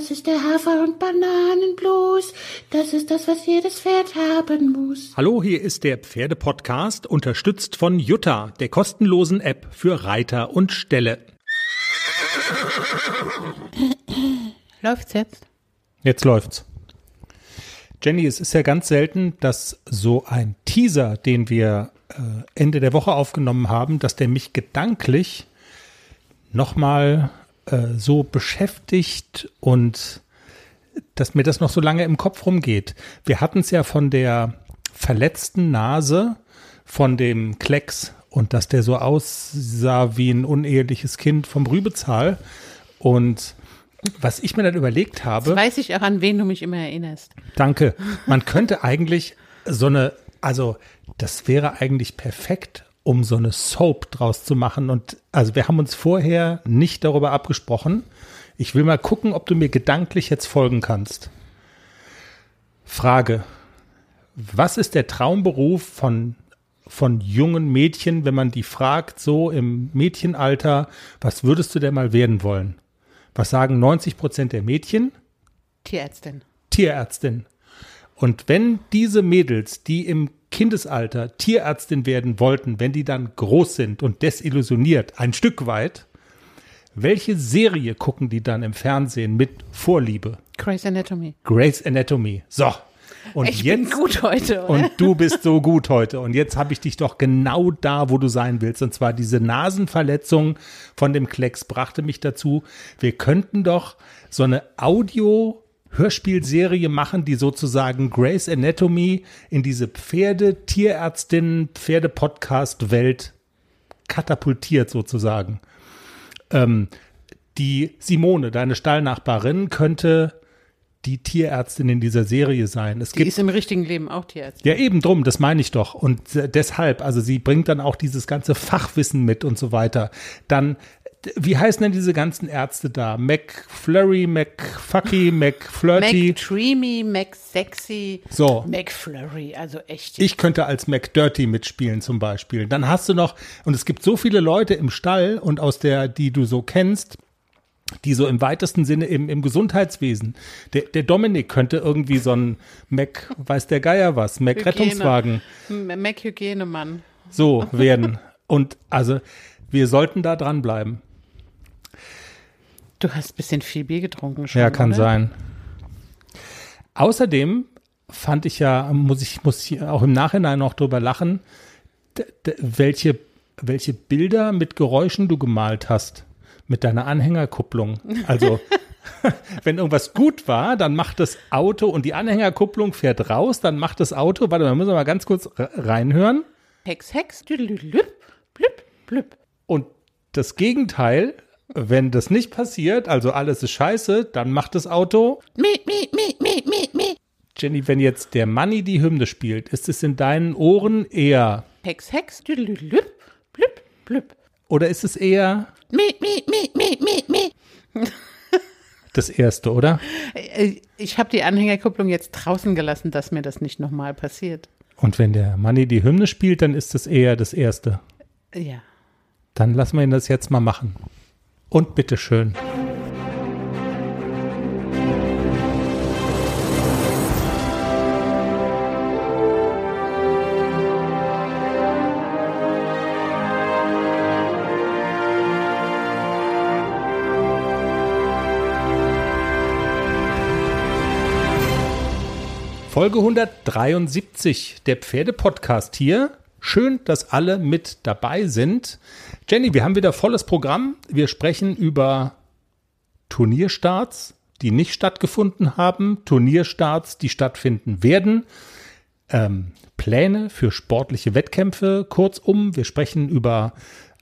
Das ist der Hafer- und Bananenblues. Das ist das, was jedes Pferd haben muss. Hallo, hier ist der Pferdepodcast, unterstützt von Jutta, der kostenlosen App für Reiter und Ställe. Läuft's jetzt? Jetzt läuft's. Jenny, es ist ja ganz selten, dass so ein Teaser, den wir äh, Ende der Woche aufgenommen haben, dass der mich gedanklich nochmal äh, so beschäftigt und dass mir das noch so lange im Kopf rumgeht. Wir hatten es ja von der verletzten Nase von dem Klecks und dass der so aussah wie ein uneheliches Kind vom Rübezahl. Und was ich mir dann überlegt habe. Jetzt weiß ich auch, an wen du mich immer erinnerst. Danke. Man könnte eigentlich so eine, also das wäre eigentlich perfekt, um so eine Soap draus zu machen. Und also wir haben uns vorher nicht darüber abgesprochen. Ich will mal gucken, ob du mir gedanklich jetzt folgen kannst. Frage. Was ist der Traumberuf von, von jungen Mädchen, wenn man die fragt, so im Mädchenalter, was würdest du denn mal werden wollen? Was sagen 90 Prozent der Mädchen? Tierärztin. Tierärztin. Und wenn diese Mädels, die im Kindesalter Tierärztin werden wollten, wenn die dann groß sind und desillusioniert, ein Stück weit, welche Serie gucken die dann im Fernsehen mit Vorliebe? Grey's Anatomy. Grey's Anatomy. So. Und ich jetzt, bin gut heute, oder? Und du bist so gut heute. Und jetzt habe ich dich doch genau da, wo du sein willst. Und zwar diese Nasenverletzung von dem Klecks brachte mich dazu, wir könnten doch so eine Audio Hörspielserie machen, die sozusagen Grey's Anatomy in diese Pferde, Tierärztinnen, Pferde-Podcast-Welt katapultiert sozusagen. Ähm, die Simone, deine Stallnachbarin, könnte die Tierärztin in dieser Serie sein. Es Die gibt ist im richtigen Leben auch Tierärztin. ja, eben drum, das meine ich doch. Und äh, deshalb, also sie bringt dann auch dieses ganze Fachwissen mit und so weiter. Dann, wie heißen denn diese ganzen Ärzte da? McFlurry, McFucky, McFlirty. McDreamy, McSexy, So. McFlurry, also echt. Ich könnte als McDirty mitspielen zum Beispiel. Dann hast du noch, und es gibt so viele Leute im Stall und aus der, die du so kennst, die so im weitesten Sinne im, im Gesundheitswesen. Der, der Dominik könnte irgendwie so ein Mac, weiß der Geier was, Mac Rettungswagen. M- Mac-Hygienemann. so werden. Und also wir sollten da dranbleiben. Du hast ein bisschen viel Bier getrunken schon, Ja, kann oder? sein. Außerdem fand ich ja, muss ich muss hier auch im Nachhinein noch drüber lachen, welche, welche Bilder mit Geräuschen du gemalt hast mit deiner Anhängerkupplung. Also wenn irgendwas gut war, dann macht das Auto und die Anhängerkupplung fährt raus, dann macht das Auto, warte, mal, müssen wir mal ganz kurz re- reinhören. Hex, Hex, düdelüdelüp, blüp, blüp. Und das Gegenteil, wenn das nicht passiert, also alles ist scheiße, dann macht das Auto. Mi, mi, mi, mi, mi, mi. Jenny, wenn jetzt der Manni die Hymne spielt, ist es in deinen Ohren eher Hex, Hex, düdelüdelüp, blüp, blüp. oder ist es eher Mi, mi, mi, mi, mi, mi. das erste, oder? Äh, Ich habe die Anhängerkupplung jetzt draußen gelassen, dass mir das nicht nochmal passiert. Und wenn der Manni die Hymne spielt, dann ist es eher das erste. Ja. Dann lassen wir ihn das jetzt mal machen. Und bitteschön. Folge 173, der Pferdepodcast hier. Schön, dass alle mit dabei sind. Jenny, wir haben wieder volles Programm. Wir sprechen über Turnierstarts, die nicht stattgefunden haben, Turnierstarts, die stattfinden werden, ähm, Pläne für sportliche Wettkämpfe. Kurzum, wir sprechen über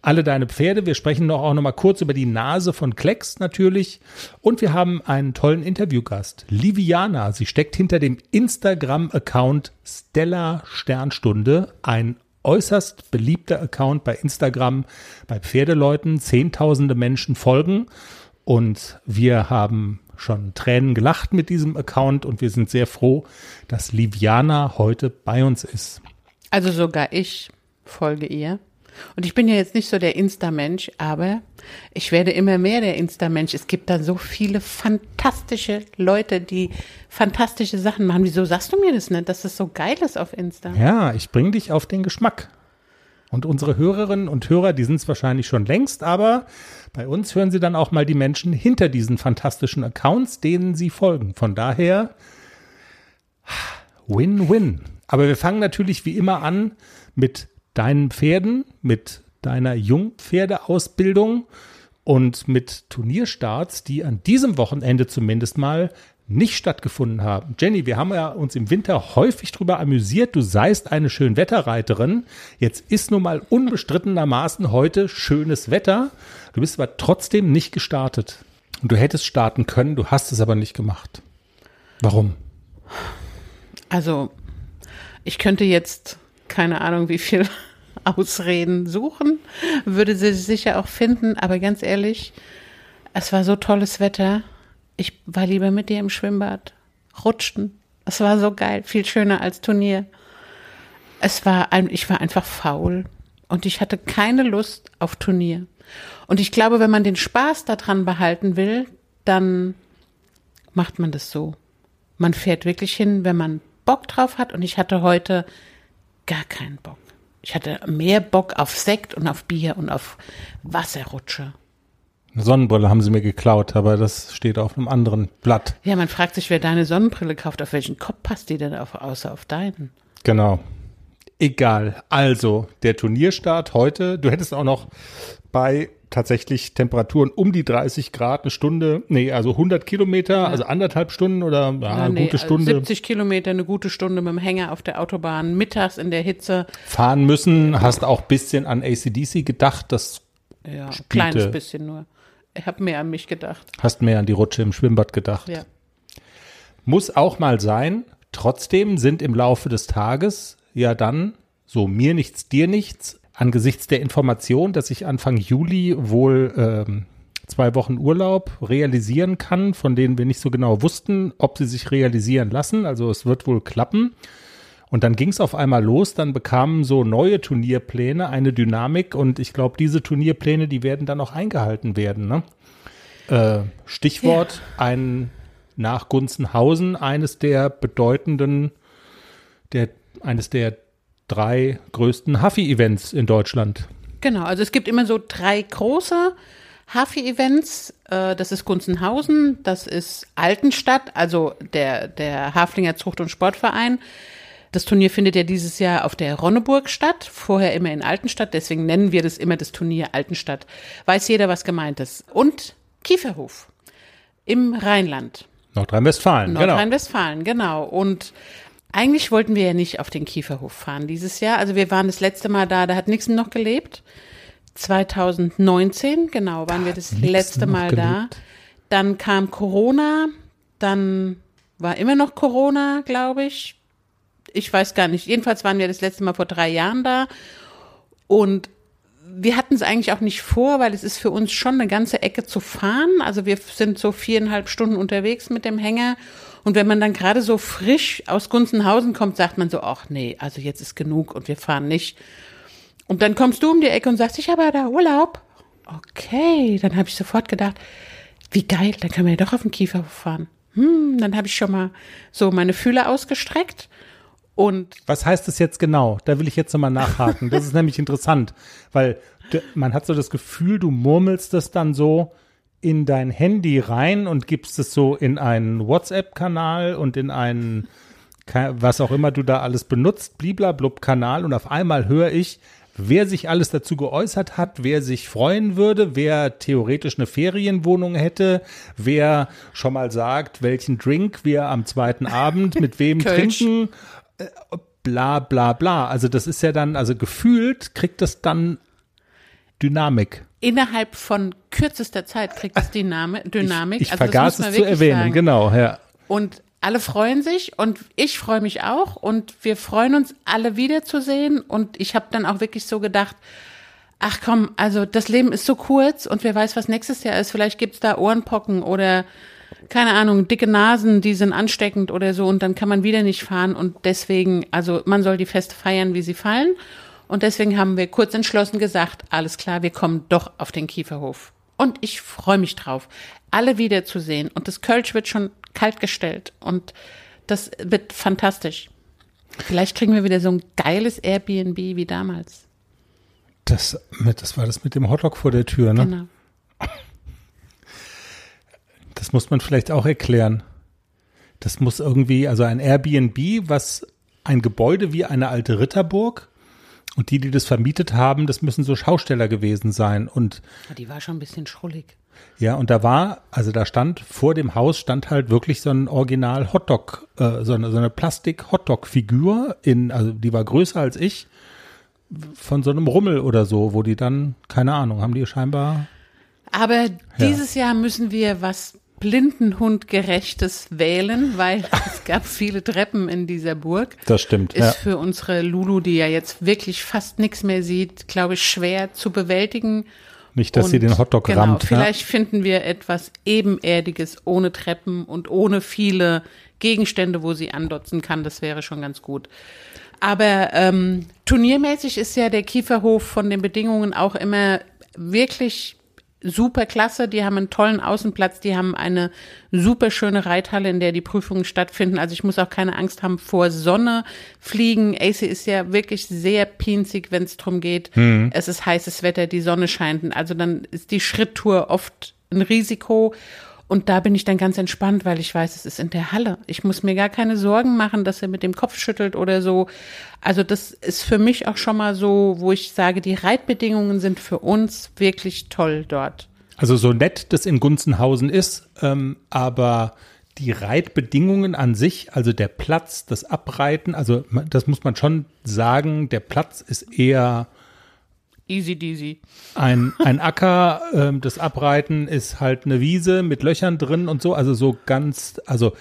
alle deine Pferde. Wir sprechen noch auch noch mal kurz über die Nase von Klecks natürlich. Und wir haben einen tollen Interviewgast, Liviana. Sie steckt hinter dem Instagram-Account Stella Sternstunde, ein äußerst beliebter Account bei Instagram, bei Pferdeleuten. Zehntausende Menschen folgen. Und wir haben schon Tränen gelacht mit diesem Account und wir sind sehr froh, dass Liviana heute bei uns ist. Also sogar ich folge ihr. Und ich bin ja jetzt nicht so der Insta-Mensch, aber ich werde immer mehr der Insta-Mensch. Es gibt da so viele fantastische Leute, die fantastische Sachen machen. Wieso sagst du mir das nicht, dass das so geil ist auf Insta? Ja, ich bringe dich auf den Geschmack. Und unsere Hörerinnen und Hörer, die sind es wahrscheinlich schon längst, aber bei uns hören sie dann auch mal die Menschen hinter diesen fantastischen Accounts, denen sie folgen. Von daher Win-Win. Aber wir fangen natürlich wie immer an mit deinen Pferden, mit deiner Jungpferdeausbildung und mit Turnierstarts, die an diesem Wochenende zumindest mal nicht stattgefunden haben. Jenny, wir haben ja uns im Winter häufig drüber amüsiert, du seist eine Schönwetterreiterin. Jetzt ist nun mal unbestrittenermaßen heute schönes Wetter. Du bist aber trotzdem nicht gestartet. Und du hättest starten können, du hast es aber nicht gemacht. Warum? Also, ich könnte jetzt keine Ahnung, wie viel Ausreden suchen, würde sie sicher auch finden, aber ganz ehrlich, es war so tolles Wetter. Ich war lieber mit dir im Schwimmbad, rutschten. Es war so geil, viel schöner als Turnier. Es war ich war einfach faul und ich hatte keine Lust auf Turnier. Und ich glaube, wenn man den Spaß daran behalten will, dann macht man das so. Man fährt wirklich hin, wenn man Bock drauf hat. Und ich hatte heute gar keinen Bock. Ich hatte mehr Bock auf Sekt und auf Bier und auf Wasserrutsche. Eine Sonnenbrille haben sie mir geklaut, aber das steht auf einem anderen Blatt. Ja, man fragt sich, wer deine Sonnenbrille kauft, auf welchen Kopf passt die denn auf, außer auf deinen? Genau. Egal. Also, der Turnierstart heute, du hättest auch noch bei tatsächlich Temperaturen um die 30 Grad eine Stunde, nee, also 100 Kilometer, ja. also anderthalb Stunden oder ja, ja eine nee, gute Stunde. 70 Kilometer, eine gute Stunde mit dem Hänger auf der Autobahn, mittags in der Hitze. Fahren müssen, hast auch bisschen an ACDC gedacht, das Ja, spielte. kleines bisschen nur. Ich habe mehr an mich gedacht. Hast mehr an die Rutsche im Schwimmbad gedacht. Ja. Muss auch mal sein. Trotzdem sind im Laufe des Tages ja dann so mir nichts, dir nichts angesichts der Information, dass ich Anfang Juli wohl ähm, zwei Wochen Urlaub realisieren kann, von denen wir nicht so genau wussten, ob sie sich realisieren lassen. Also es wird wohl klappen. Und dann ging es auf einmal los, dann bekamen so neue Turnierpläne eine Dynamik und ich glaube, diese Turnierpläne, die werden dann auch eingehalten werden. Ne? Äh, Stichwort ja. ein nach Gunzenhausen, eines der bedeutenden, der, eines der drei größten Huffy-Events in Deutschland. Genau, also es gibt immer so drei große Huffy-Events. Äh, das ist Gunzenhausen, das ist Altenstadt, also der, der Haflinger Zucht- und Sportverein. Das Turnier findet ja dieses Jahr auf der Ronneburg statt, vorher immer in Altenstadt, deswegen nennen wir das immer das Turnier Altenstadt. Weiß jeder, was gemeint ist. Und Kieferhof im Rheinland. Nordrhein-Westfalen, genau. Nordrhein-Westfalen, genau. Und eigentlich wollten wir ja nicht auf den Kieferhof fahren dieses Jahr. Also wir waren das letzte Mal da, da hat Nixon noch gelebt. 2019, genau, waren wir das letzte Mal da. Dann kam Corona, dann war immer noch Corona, glaube ich. Ich weiß gar nicht. Jedenfalls waren wir das letzte Mal vor drei Jahren da. Und wir hatten es eigentlich auch nicht vor, weil es ist für uns schon eine ganze Ecke zu fahren. Also wir sind so viereinhalb Stunden unterwegs mit dem Hänger und wenn man dann gerade so frisch aus Gunzenhausen kommt, sagt man so, ach nee, also jetzt ist genug und wir fahren nicht. Und dann kommst du um die Ecke und sagst, ich habe ja da Urlaub. Okay, dann habe ich sofort gedacht, wie geil, dann können wir ja doch auf den Kiefer fahren. Hm, dann habe ich schon mal so meine Fühler ausgestreckt und was heißt das jetzt genau? Da will ich jetzt nochmal nachhaken. Das ist nämlich interessant, weil man hat so das Gefühl, du murmelst das dann so, in dein Handy rein und gibst es so in einen WhatsApp-Kanal und in einen, was auch immer du da alles benutzt, bliblablub-Kanal und auf einmal höre ich, wer sich alles dazu geäußert hat, wer sich freuen würde, wer theoretisch eine Ferienwohnung hätte, wer schon mal sagt, welchen Drink wir am zweiten Abend mit wem trinken, äh, bla bla bla. Also das ist ja dann, also gefühlt kriegt das dann Dynamik innerhalb von kürzester Zeit kriegt es Dynamik. Ich, ich also vergaß es zu erwähnen, sagen. genau, ja. Und alle freuen sich und ich freue mich auch und wir freuen uns alle wiederzusehen und ich habe dann auch wirklich so gedacht, ach komm, also das Leben ist so kurz und wer weiß, was nächstes Jahr ist. Vielleicht gibt's da Ohrenpocken oder keine Ahnung, dicke Nasen, die sind ansteckend oder so und dann kann man wieder nicht fahren und deswegen, also man soll die Feste feiern, wie sie fallen Und deswegen haben wir kurz entschlossen gesagt, alles klar, wir kommen doch auf den Kieferhof. Und ich freue mich drauf, alle wiederzusehen. Und das Kölsch wird schon kalt gestellt. Und das wird fantastisch. Vielleicht kriegen wir wieder so ein geiles Airbnb wie damals. Das, das war das mit dem Hotdog vor der Tür, ne? Genau. Das muss man vielleicht auch erklären. Das muss irgendwie, also ein Airbnb, was ein Gebäude wie eine alte Ritterburg und die, die das vermietet haben, das müssen so Schausteller gewesen sein. Und Die war schon ein bisschen schrullig. ja, und da war, also da stand vor dem Haus stand halt wirklich so ein Original Hotdog, äh, so eine, so eine Plastik-Hotdog-Figur in, also die war größer als ich, von so einem Rummel oder so, wo die dann, keine Ahnung, haben die scheinbar Aber dieses Jahr müssen wir was Blindenhundgerechtes wählen, weil es gab viele Treppen in dieser Burg. Das stimmt. Ist ja. für unsere Lulu, die ja jetzt wirklich fast nichts mehr sieht, glaube ich, schwer zu bewältigen. Nicht, dass sie Und den Hotdog genau, rammt. Vielleicht finden wir etwas Ebenerdiges ohne Treppen und ohne viele Gegenstände, wo sie andotzen kann. Das wäre schon ganz gut. Aber ähm, turniermäßig ist ja der Kieferhof von den Bedingungen auch immer wirklich super klasse. Die haben einen tollen Außenplatz, die haben eine super schöne Reithalle, in der die Prüfungen stattfinden. Also ich muss auch keine Angst haben vor Sonne, Fliegen. AC ist ja wirklich sehr pinzig, wenn es darum geht. Es ist heißes Wetter, die Sonne scheint. Also dann ist die Schritttour oft ein Risiko. Und da bin ich dann ganz entspannt, weil ich weiß, es ist in der Halle. Ich muss mir gar keine Sorgen machen, dass er mit dem Kopf schüttelt oder so. Also das ist für mich auch schon mal so, wo ich sage, die Reitbedingungen sind für uns wirklich toll dort. Also so nett das in Gunzenhausen ist, ähm, aber die Reitbedingungen an sich, also der Platz, das Abreiten, also das muss man schon sagen, der Platz ist eher Easy deasy. ein, ein Acker, ähm, das Abreiten ist halt eine Wiese mit Löchern drin und so, also so ganz, also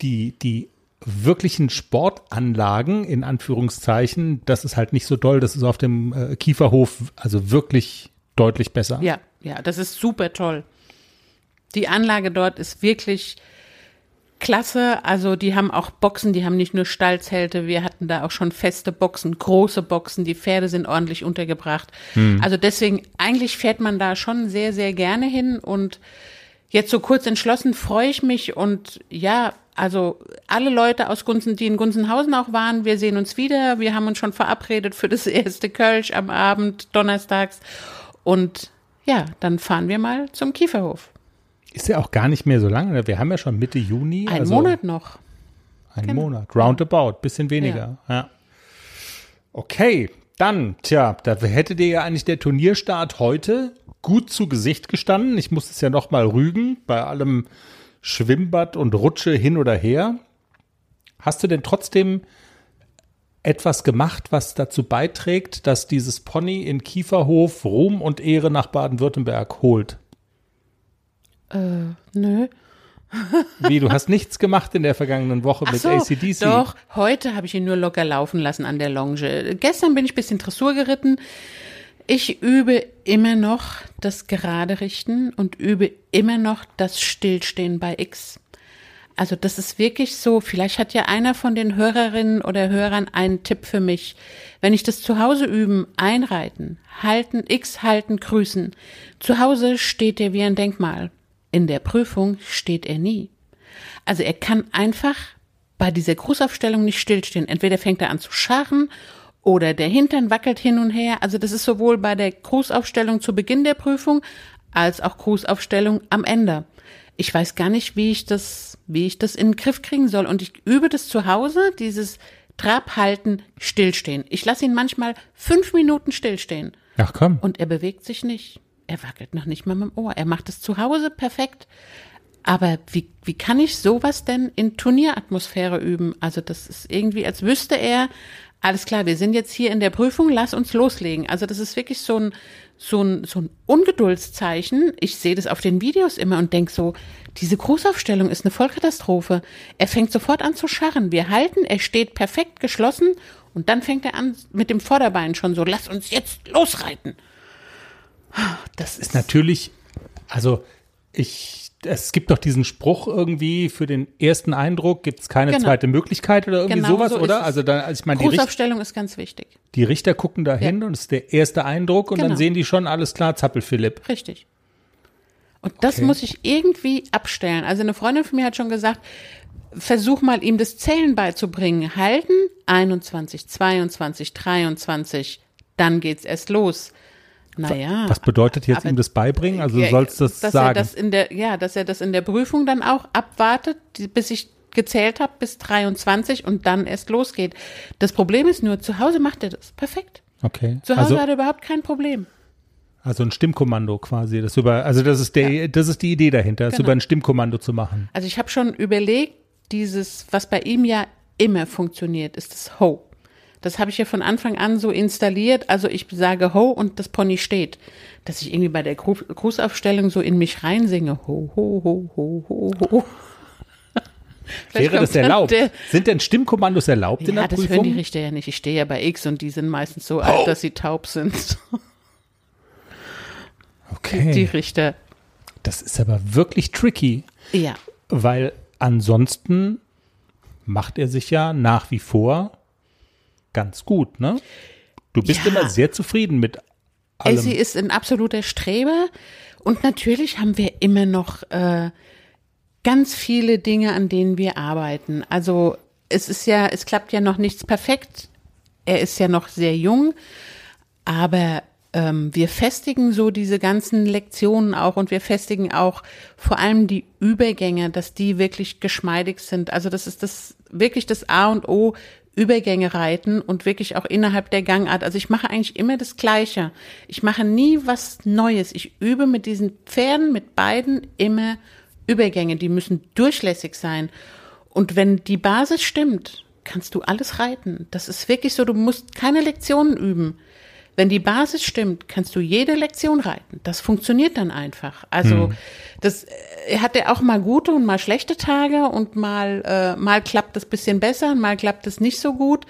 die, die wirklichen Sportanlagen, in Anführungszeichen, das ist halt nicht so doll, das ist auf dem äh, Kieferhof also wirklich deutlich besser. Ja, ja, das ist super toll. Die Anlage dort ist wirklich klasse. Also die haben auch Boxen, die haben nicht nur Stallzelte, wir hatten da auch schon feste Boxen, große Boxen, die Pferde sind ordentlich untergebracht. Also deswegen, eigentlich fährt man da schon sehr, sehr gerne hin und jetzt so kurz entschlossen freue ich mich und ja, also alle Leute aus Gunzen, die in Gunzenhausen auch waren, wir sehen uns wieder. Wir haben uns schon verabredet für das erste Kölsch am Abend, donnerstags. Und ja, dann fahren wir mal zum Kieferhof. Ist ja auch gar nicht mehr so lange. Wir haben ja schon Mitte Juni. Ein also Monat noch. Ein Genau. Monat. Roundabout. Bisschen weniger. Ja. Okay. Dann, tja, da hätte dir ja eigentlich der Turnierstart heute gut zu Gesicht gestanden. Ich muss es ja noch mal rügen bei allem Schwimmbad und Rutsche hin oder her. Hast du denn trotzdem etwas gemacht, was dazu beiträgt, dass dieses Pony in Kieferhof Ruhm und Ehre nach Baden-Württemberg holt? Nö. Wie, du hast nichts gemacht in der vergangenen Woche Ach mit so, ACDC? doch. Heute habe ich ihn nur locker laufen lassen an der Longe. Gestern bin ich ein bisschen Dressur geritten. Ich übe immer noch das Gerade richten und übe immer noch das Stillstehen bei X. Also das ist wirklich so, vielleicht hat ja einer von den Hörerinnen oder Hörern einen Tipp für mich. Wenn ich das zu Hause üben, einreiten, halten, X halten, grüßen. Zu Hause steht er wie ein Denkmal. In der Prüfung steht er nie. Also er kann einfach bei dieser Grußaufstellung nicht stillstehen. Entweder fängt er an zu scharren oder der Hintern wackelt hin und her. Also das ist sowohl bei der Grußaufstellung zu Beginn der Prüfung als auch Grußaufstellung am Ende. Ich weiß gar nicht, wie ich das, wie ich das in den Griff kriegen soll. Und ich übe das zu Hause, dieses Trab halten, stillstehen. Ich lasse ihn manchmal fünf Minuten stillstehen. Ach komm. Und er bewegt sich nicht. Er wackelt noch nicht mal mit dem Ohr. Er macht es zu Hause perfekt. Aber wie, wie kann ich sowas denn in Turnieratmosphäre üben? Also das ist irgendwie, als wüsste er, alles klar, wir sind jetzt hier in der Prüfung, lass uns loslegen. Also das ist wirklich so ein, so ein, so ein Ungeduldszeichen. Ich sehe das auf den Videos immer und denk so, diese Grußaufstellung ist eine Vollkatastrophe. Er fängt sofort an zu scharren. Wir halten, er steht perfekt geschlossen und dann fängt er an mit dem Vorderbein schon so, lass uns jetzt losreiten. Das ist, natürlich, also ich, es gibt doch diesen Spruch irgendwie, für den ersten Eindruck gibt es keine Genau. zweite Möglichkeit oder irgendwie Genau sowas, so oder? Also da, also ich meine, die, Richt, Grußaufstellung ist ganz wichtig. die Richter gucken da hin Ja. und es ist der erste Eindruck und dann Genau. sehen die schon, alles klar, Zappel-Philipp. Richtig. Und das Okay. muss ich irgendwie abstellen. Also eine Freundin von mir hat schon gesagt, versuch mal ihm das Zählen beizubringen. Halten, 21, 22, 23, dann geht's erst los. Naja. Was bedeutet jetzt ihm das beibringen? Also du Ja, sollst das dass sagen. Er das in der, ja, dass er das in der Prüfung dann auch abwartet, bis ich gezählt habe, bis 23 und dann erst losgeht. Das Problem ist nur, zu Hause macht er das. Perfekt. okay. Zu Hause Also, hat er überhaupt kein Problem. also ein Stimmkommando quasi. Das über, also das ist der, das ist die Idee dahinter, es Genau. über ein Stimmkommando zu machen. Also ich habe schon überlegt, dieses, was bei ihm ja immer funktioniert, ist das Ho. Das habe ich ja von Anfang an so installiert. Also ich sage Ho und das Pony steht. Dass ich irgendwie bei der Gru Grußaufstellung so in mich reinsinge. Ho, ho, ho, ho, ho, ho. Wäre das erlaubt? Der, Sind denn Stimmkommandos erlaubt in ja, der das hören die Prüfung? Richter ja nicht. Ich stehe ja bei X und die sind meistens so alt, dass sie taub sind. Okay. Die Richter. Das ist aber wirklich tricky, Ja. weil ansonsten macht er sich ja nach wie vor ganz gut, ne? Du bist Ja. immer sehr zufrieden mit allem. Elsie ist ein absoluter Streber und natürlich haben wir immer noch äh, ganz viele Dinge, an denen wir arbeiten. Also es ist ja, es klappt ja noch nichts perfekt. Er ist ja noch sehr jung, aber ähm, wir festigen so diese ganzen Lektionen auch und wir festigen auch vor allem die Übergänge, dass die wirklich geschmeidig sind. Also das ist das wirklich das A und O. Übergänge reiten und wirklich auch innerhalb der Gangart. Also ich mache eigentlich immer das Gleiche. Ich mache nie was Neues. Ich übe mit diesen Pferden, mit beiden immer Übergänge. Die müssen durchlässig sein. Und wenn die Basis stimmt, kannst du alles reiten. Das ist wirklich so, du musst keine Lektionen üben. Wenn die Basis stimmt, kannst du jede Lektion reiten. Das funktioniert dann einfach. Also das äh, hat er auch mal gute und mal schlechte Tage und mal äh, mal klappt es bisschen besser, mal klappt es nicht so gut.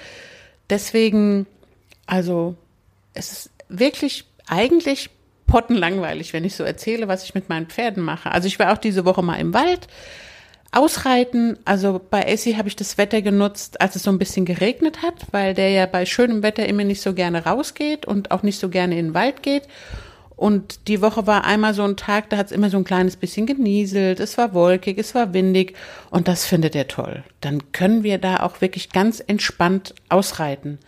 Deswegen, also es ist wirklich eigentlich pottenlangweilig, wenn ich so erzähle, was ich mit meinen Pferden mache. Also ich war auch diese Woche mal im Wald. Ausreiten, also bei Essie habe ich das Wetter genutzt, als es so ein bisschen geregnet hat, weil der ja bei schönem Wetter immer nicht so gerne rausgeht und auch nicht so gerne in den Wald geht. Und die Woche war einmal so ein Tag, da hat es immer so ein kleines bisschen genieselt, es war wolkig, es war windig und das findet er toll. Dann können wir da auch wirklich ganz entspannt ausreiten.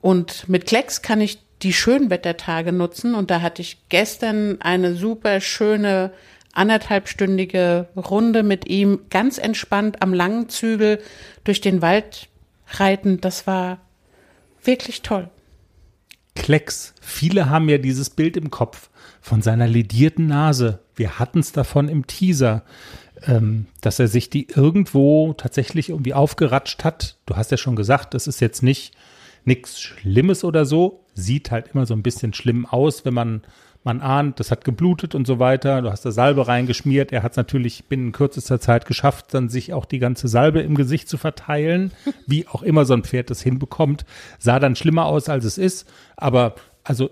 Und mit Klecks kann ich die Schönwettertage nutzen und da hatte ich gestern eine super schöne anderthalbstündige Runde mit ihm ganz entspannt am langen Zügel durch den Wald reiten. Das war wirklich toll. Klecks. Viele haben ja dieses Bild im Kopf von seiner ledierten Nase. Wir hatten es davon im Teaser, ähm, dass er sich die irgendwo tatsächlich irgendwie aufgeratscht hat. Du hast ja schon gesagt, das ist jetzt nicht nichts Schlimmes oder so. Sieht halt immer so ein bisschen schlimm aus, wenn man man ahnt, das hat geblutet und so weiter. Du hast da Salbe reingeschmiert. Er hat es natürlich binnen kürzester Zeit geschafft, dann sich auch die ganze Salbe im Gesicht zu verteilen. Wie auch immer so ein Pferd das hinbekommt. Sah dann schlimmer aus, als es ist. Aber also,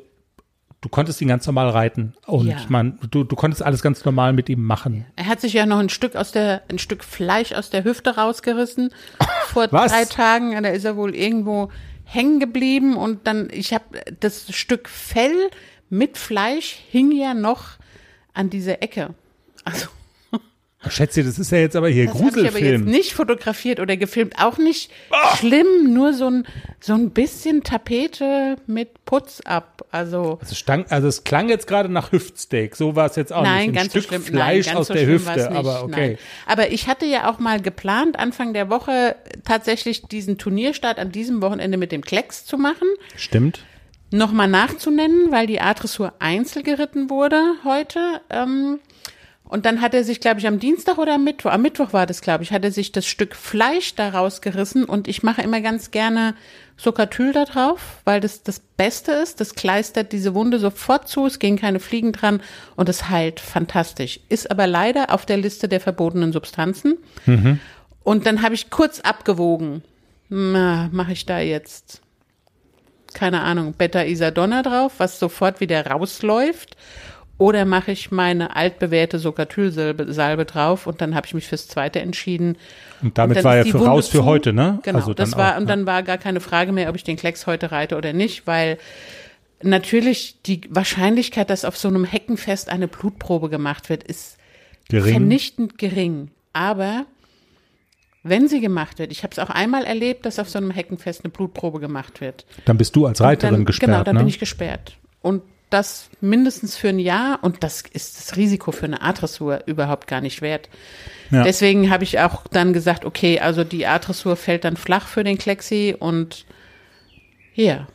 du konntest ihn ganz normal reiten. Und Ja. man, du, du konntest alles ganz normal mit ihm machen. Er hat sich ja noch ein Stück aus der, ein Stück Fleisch aus der Hüfte rausgerissen vor Was? drei Tagen. Da ist er wohl irgendwo hängen geblieben und dann, ich habe das Stück Fell mit Fleisch hing ja noch an dieser Ecke. Also Schätze, das ist ja jetzt aber hier das habe ich aber jetzt Gruselfilm. nicht fotografiert oder gefilmt. Auch nicht schlimm, nur so ein, so ein bisschen Tapete mit Putz ab. Also Also, stank, also es klang jetzt gerade nach Hüftsteak. So war es jetzt auch Nein, nicht. Ein ganz Stück so schlimm. Fleisch Nein, ganz aus so der Hüfte. nicht. Aber okay. Nein. Aber ich hatte ja auch mal geplant, Anfang der Woche tatsächlich diesen Turnierstart an diesem Wochenende mit dem Klecks zu machen. Stimmt. Nochmal nachzunennen, weil die A-Dressur Einzel geritten wurde heute. Ähm, und dann hat er sich, glaube ich, am Dienstag oder am Mittwoch, am Mittwoch war das, glaube ich, hat er sich das Stück Fleisch daraus gerissen und ich mache immer ganz gerne Sokatül da drauf, weil das das Beste ist. Das kleistert diese Wunde sofort zu, es gehen keine Fliegen dran und es heilt fantastisch. Ist aber leider auf der Liste der verbotenen Substanzen. Und dann habe ich kurz abgewogen. Mache ich da jetzt, keine Ahnung, Beta-Isadonna drauf, was sofort wieder rausläuft? oder mache ich meine altbewährte Sokatylsalbe Salbe drauf und dann habe ich mich fürs zweite entschieden. Und damit dann war ja für Wunde raus für zu. heute, ne? Genau, Also das dann war auch, und ja. dann war gar keine Frage mehr, ob ich den Klecks heute reite oder nicht, weil natürlich die Wahrscheinlichkeit, dass auf so einem Heckenfest eine Blutprobe gemacht wird, ist Gering. vernichtend gering. Aber wenn sie gemacht wird, ich habe es auch einmal erlebt, dass auf so einem Heckenfest eine Blutprobe gemacht wird. Dann bist du als Reiterin dann, gesperrt, Genau, dann ne? bin ich gesperrt. Und das mindestens für ein Jahr und das ist das Risiko für eine A-Dressur überhaupt gar nicht wert. Ja. Deswegen habe ich auch dann gesagt, okay, also die A-Dressur fällt dann flach für den Klexi und hier,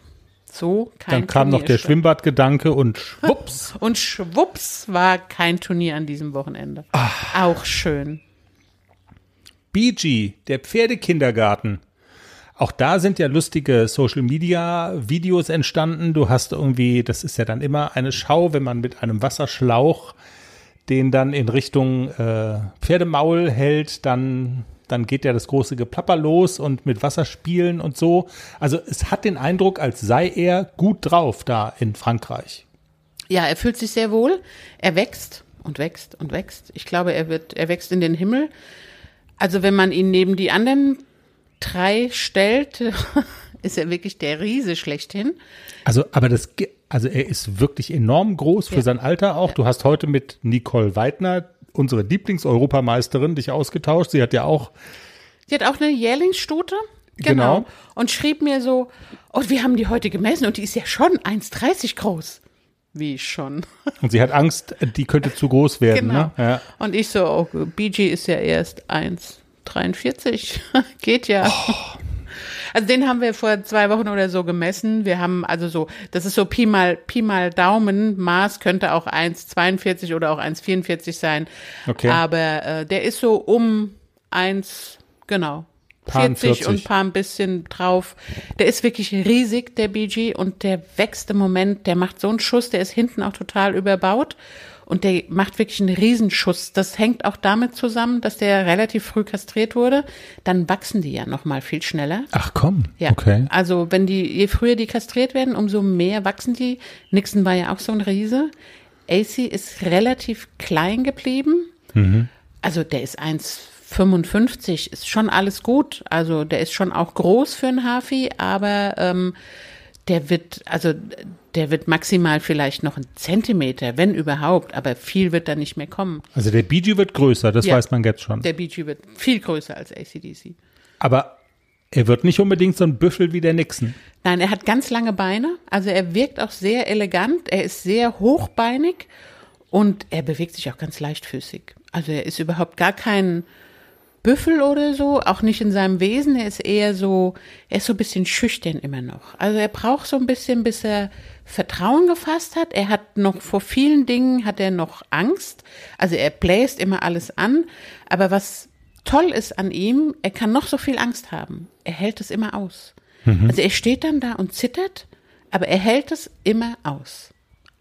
so kein Dann kam noch Turnier der statt. Schwimmbadgedanke und schwupps. Und schwupps war kein Turnier an diesem Wochenende. Auch schön. BG, der Pferdekindergarten. Auch da sind ja lustige Social Media Videos entstanden. Du hast irgendwie, das ist ja dann immer eine Schau, wenn man mit einem Wasserschlauch den dann in Richtung äh, Pferdemaul hält, dann, dann geht ja das große Geplapper los und mit Wasserspielen und so. Also es hat den Eindruck, als sei er gut drauf da in Frankreich. Ja, er fühlt sich sehr wohl. Er wächst und wächst und wächst. Ich glaube, er wird, er wächst in den Himmel. Also wenn man ihn neben die anderen drei stellt, ist er wirklich der Riese schlechthin. Also, aber das, also er ist wirklich enorm groß für Ja. sein Alter auch. Du hast heute mit Nicole Weidner, unsere Lieblingseuropameisterin, dich ausgetauscht. Sie hat ja auch, Sie hat auch eine Jährlingsstute. Genau. Und schrieb mir so, oh, wir haben die heute gemessen und die ist ja schon 1,30 groß. Wie schon. und sie hat Angst, die könnte zu groß werden. Genau. Ne? Ja. Und ich so, oh, BG ist ja erst 1,43. Geht ja. Oh. Also den haben wir vor zwei Wochen oder so gemessen. Wir haben also so, das ist so Pi mal, Pi mal Daumen. Maß könnte auch 1,42 oder auch 1,44 sein. Okay. Aber äh, der ist so um 1, genau. Paar 40 und 40. paar ein bisschen drauf. Der ist wirklich riesig, der BG, und der wächst im Moment, der macht so einen Schuss, der ist hinten auch total überbaut. Und der macht wirklich einen Riesenschuss. Das hängt auch damit zusammen, dass der relativ früh kastriert wurde. Dann wachsen die ja noch mal viel schneller. Ach komm, Ja. okay. Also wenn die, je früher die kastriert werden, umso mehr wachsen die. Nixon war ja auch so ein Riese. AC ist relativ klein geblieben. Also der ist 1,55, ist schon alles gut. Also der ist schon auch groß für ein Hafi, aber ähm, der wird, also der wird maximal vielleicht noch einen Zentimeter, wenn überhaupt, aber viel wird da nicht mehr kommen. Also der BG wird größer, das Ja. weiß man jetzt schon. Der BG wird viel größer als ACDC. Aber er wird nicht unbedingt so ein Büffel wie der Nixon. Nein, er hat ganz lange Beine. Also er wirkt auch sehr elegant. Er ist sehr hochbeinig und er bewegt sich auch ganz leichtfüßig. Also er ist überhaupt gar kein Büffel oder so, auch nicht in seinem Wesen. Er ist eher so, er ist so ein bisschen schüchtern immer noch. Also er braucht so ein bisschen, bis er Vertrauen gefasst hat. Er hat noch vor vielen Dingen hat er noch Angst. Also er bläst immer alles an. Aber was toll ist an ihm, er kann noch so viel Angst haben. Er hält es immer aus. Also er steht dann da und zittert, aber er hält es immer aus.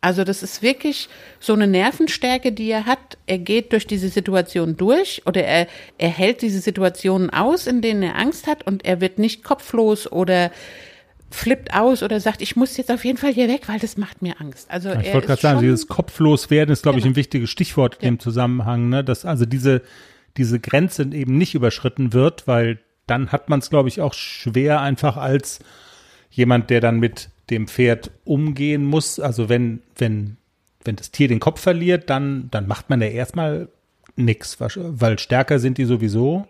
Also das ist wirklich so eine Nervenstärke, die er hat. Er geht durch diese Situation durch oder er, er hält diese Situationen aus, in denen er Angst hat und er wird nicht kopflos oder flippt aus oder sagt, ich muss jetzt auf jeden Fall hier weg, weil das macht mir Angst. Also Ich er wollte gerade sagen, dieses kopflos werden ist, glaube ich, Genau. ein wichtiges Stichwort in dem Zusammenhang, ne? dass also diese, diese Grenze eben nicht überschritten wird, weil dann hat man es, glaube ich, auch schwer einfach als jemand, der dann mit dem Pferd umgehen muss. Also wenn, wenn, wenn das Tier den Kopf verliert, dann, dann macht man ja erstmal nix, weil stärker sind die sowieso.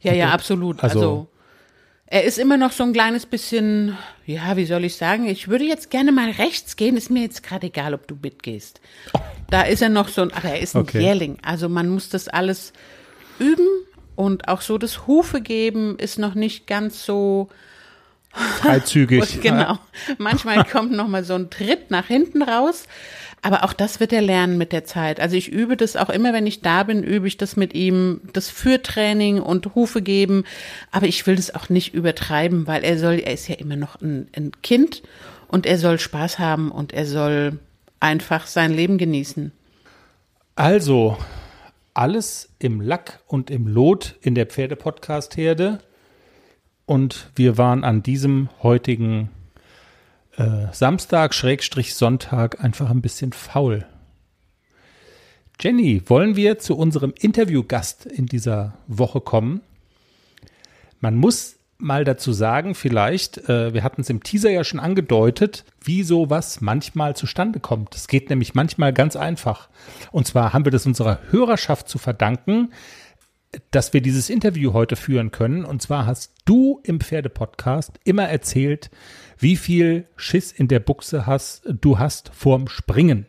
Ja, ja, absolut. Also- Also, er ist immer noch so ein kleines bisschen, ja, wie soll ich sagen, ich würde jetzt gerne mal rechts gehen, ist mir jetzt gerade egal, ob du mitgehst. Da ist er noch so ein, aber er ist ein Okay. Jährling. Also man muss das alles üben und auch so das Hufe geben ist noch nicht ganz so, Freizügig. genau. Manchmal kommt noch mal so ein Tritt nach hinten raus. Aber auch das wird er lernen mit der Zeit. Also ich übe das auch immer, wenn ich da bin, übe ich das mit ihm, das Führtraining und Hufe geben. Aber ich will das auch nicht übertreiben, weil er soll, er ist ja immer noch ein, ein Kind und er soll Spaß haben und er soll einfach sein Leben genießen. Also, alles im Lack und im Lot in der Pferde-Podcast-Herde. Und wir waren an diesem heutigen äh, Samstag, Schrägstrich Sonntag, einfach ein bisschen faul. Jenny, wollen wir zu unserem Interviewgast in dieser Woche kommen? Man muss mal dazu sagen, vielleicht, äh, wir hatten es im Teaser ja schon angedeutet, wie sowas manchmal zustande kommt. Es geht nämlich manchmal ganz einfach. Und zwar haben wir das unserer Hörerschaft zu verdanken, dass wir dieses Interview heute führen können. Und zwar hast du im Pferdepodcast immer erzählt, wie viel Schiss in der Buchse hast, du hast vorm Springen.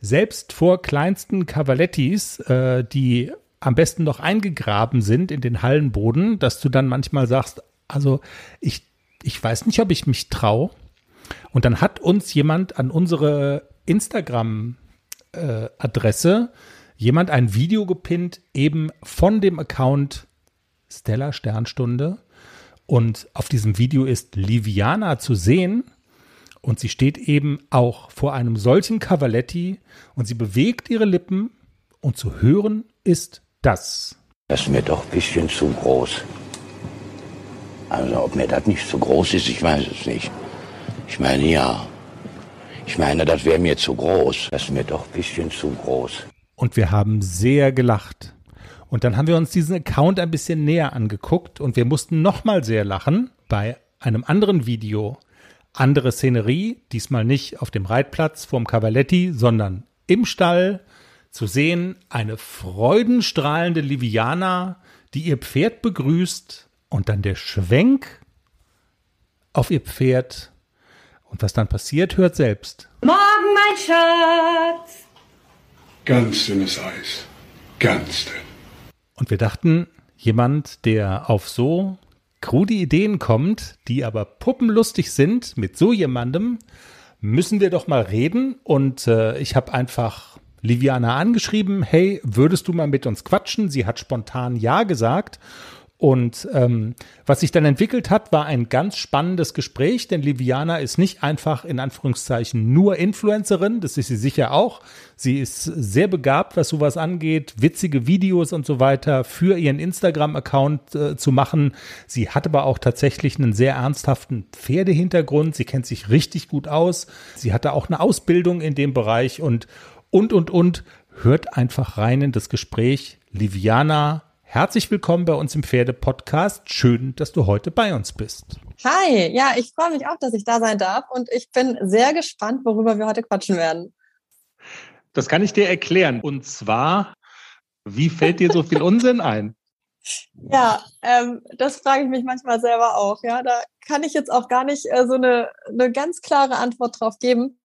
Selbst vor kleinsten Cavalettis, äh, die am besten noch eingegraben sind in den Hallenboden, dass du dann manchmal sagst, also ich, ich weiß nicht, ob ich mich traue. Und dann hat uns jemand an unsere Instagram-Adresse äh, jemand ein Video gepinnt, eben von dem Account Stella Sternstunde. Und auf diesem Video ist Liviana zu sehen. Und sie steht eben auch vor einem solchen Cavaletti und sie bewegt ihre Lippen und zu hören ist das. Das ist mir doch ein bisschen zu groß. Also ob mir das nicht zu groß ist, ich weiß es nicht. Ich meine ja. Ich meine, das wäre mir zu groß. Das ist mir doch ein bisschen zu groß. Und wir haben sehr gelacht. Und dann haben wir uns diesen Account ein bisschen näher angeguckt und wir mussten nochmal sehr lachen bei einem anderen Video. Andere Szenerie, diesmal nicht auf dem Reitplatz vorm Cavaletti, sondern im Stall. Zu sehen eine freudenstrahlende Liviana, die ihr Pferd begrüßt und dann der Schwenk auf ihr Pferd. Und was dann passiert, hört selbst. Morgen, mein Schatz. Ganz dünnes Eis. Ganz dünn. Und wir dachten, jemand, der auf so krude Ideen kommt, die aber puppenlustig sind mit so jemandem, müssen wir doch mal reden. Und äh, ich habe einfach Liviana angeschrieben, hey, würdest du mal mit uns quatschen? Sie hat spontan Ja gesagt. Und ähm, was sich dann entwickelt hat, war ein ganz spannendes Gespräch, denn Liviana ist nicht einfach in Anführungszeichen nur Influencerin, das ist sie sicher auch. Sie ist sehr begabt, was sowas angeht, witzige Videos und so weiter für ihren Instagram-Account äh, zu machen. Sie hat aber auch tatsächlich einen sehr ernsthaften Pferdehintergrund. Sie kennt sich richtig gut aus. Sie hatte auch eine Ausbildung in dem Bereich und und und und. Hört einfach rein in das Gespräch. Liviana Herzlich willkommen bei uns im Pferde-Podcast. Schön, dass du heute bei uns bist. Hi, ja, ich freue mich auch, dass ich da sein darf und ich bin sehr gespannt, worüber wir heute quatschen werden. Das kann ich dir erklären. Und zwar, wie fällt dir so viel Unsinn ein? Ja, ähm, das frage ich mich manchmal selber auch. Ja, da kann ich jetzt auch gar nicht äh, so eine, eine ganz klare Antwort drauf geben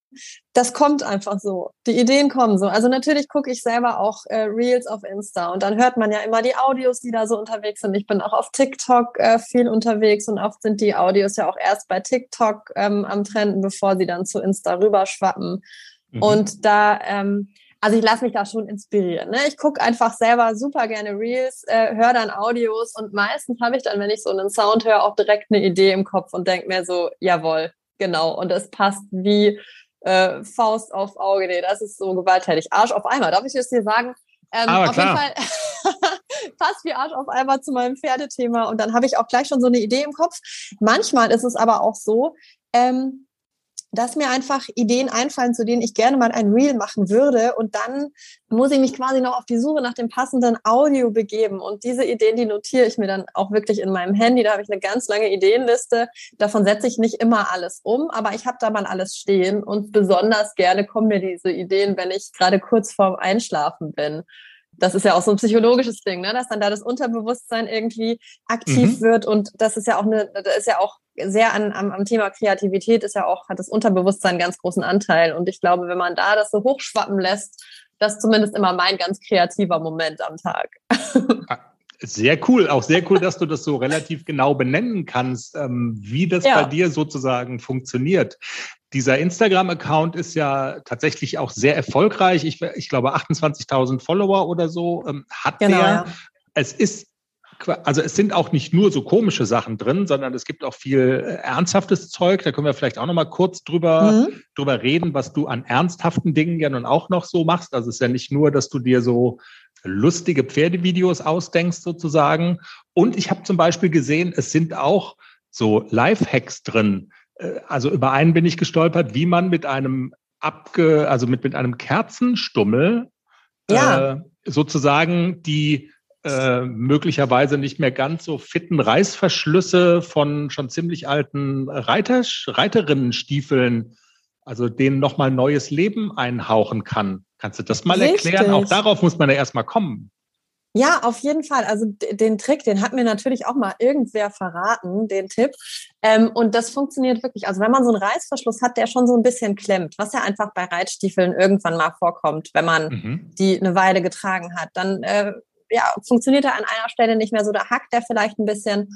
das kommt einfach so. Die Ideen kommen so. Also natürlich gucke ich selber auch äh, Reels auf Insta und dann hört man ja immer die Audios, die da so unterwegs sind. Ich bin auch auf TikTok äh, viel unterwegs und oft sind die Audios ja auch erst bei TikTok ähm, am Trenden, bevor sie dann zu Insta rüberschwappen. Mhm. Und da, ähm, also ich lasse mich da schon inspirieren. Ne? Ich gucke einfach selber super gerne Reels, äh, höre dann Audios und meistens habe ich dann, wenn ich so einen Sound höre, auch direkt eine Idee im Kopf und denke mir so, jawohl, genau. Und es passt wie äh, Faust auf Auge. Nee, das ist so gewalttätig. Arsch auf Eimer. Darf ich das dir sagen? Ähm, Aber auf klar. jeden Fall passt wie Arsch auf Eimer zu meinem Pferdethema. Und dann habe ich auch gleich schon so eine Idee im Kopf. Manchmal ist es aber auch so, ähm, dass mir einfach Ideen einfallen, zu denen ich gerne mal ein Reel machen würde. Und dann muss ich mich quasi noch auf die Suche nach dem passenden Audio begeben. Und diese Ideen, die notiere ich mir dann auch wirklich in meinem Handy. Da habe ich eine ganz lange Ideenliste. Davon setze ich nicht immer alles um, aber ich habe da mal alles stehen. Und besonders gerne kommen mir diese Ideen, wenn ich gerade kurz vorm Einschlafen bin das ist ja auch so ein psychologisches Ding, ne? dass dann da das Unterbewusstsein irgendwie aktiv mhm. wird und das ist ja auch eine, das ist ja auch sehr an, am, am Thema Kreativität ist ja auch, hat das Unterbewusstsein einen ganz großen Anteil und ich glaube, wenn man da das so hochschwappen lässt, das ist zumindest immer mein ganz kreativer Moment am Tag. Ah, sehr cool, auch sehr cool, dass du das so relativ genau benennen kannst, ähm, wie das ja. bei dir sozusagen funktioniert. Dieser Instagram-Account ist ja tatsächlich auch sehr erfolgreich. Ich, ich glaube, 28.000 Follower oder so ähm, hat genau, der. Ja. Es ist also es sind auch nicht nur so komische Sachen drin, sondern es gibt auch viel äh, ernsthaftes Zeug. Da können wir vielleicht auch noch mal kurz drüber, mhm. drüber reden, was du an ernsthaften Dingen ja nun auch noch so machst. Also es ist ja nicht nur, dass du dir so lustige Pferdevideos ausdenkst sozusagen. Und ich habe zum Beispiel gesehen, es sind auch so Live-Hacks drin. Äh, also über einen bin ich gestolpert, wie man mit einem abge, also mit, mit einem Kerzenstummel ja. äh, sozusagen die äh, möglicherweise nicht mehr ganz so fitten Reißverschlüsse von schon ziemlich alten Reiter, Reiterinnenstiefeln, also denen nochmal neues Leben einhauchen kann. Kannst du das mal Richtig. erklären? Auch darauf muss man ja erstmal kommen. Ja, auf jeden Fall. Also den Trick, den hat mir natürlich auch mal irgendwer verraten, den Tipp. Ähm, und das funktioniert wirklich. Also wenn man so einen Reißverschluss hat, der schon so ein bisschen klemmt, was ja einfach bei Reitstiefeln irgendwann mal vorkommt, wenn man mhm. die eine Weile getragen hat, dann äh, ja, funktioniert er an einer Stelle nicht mehr so, da hackt er vielleicht ein bisschen.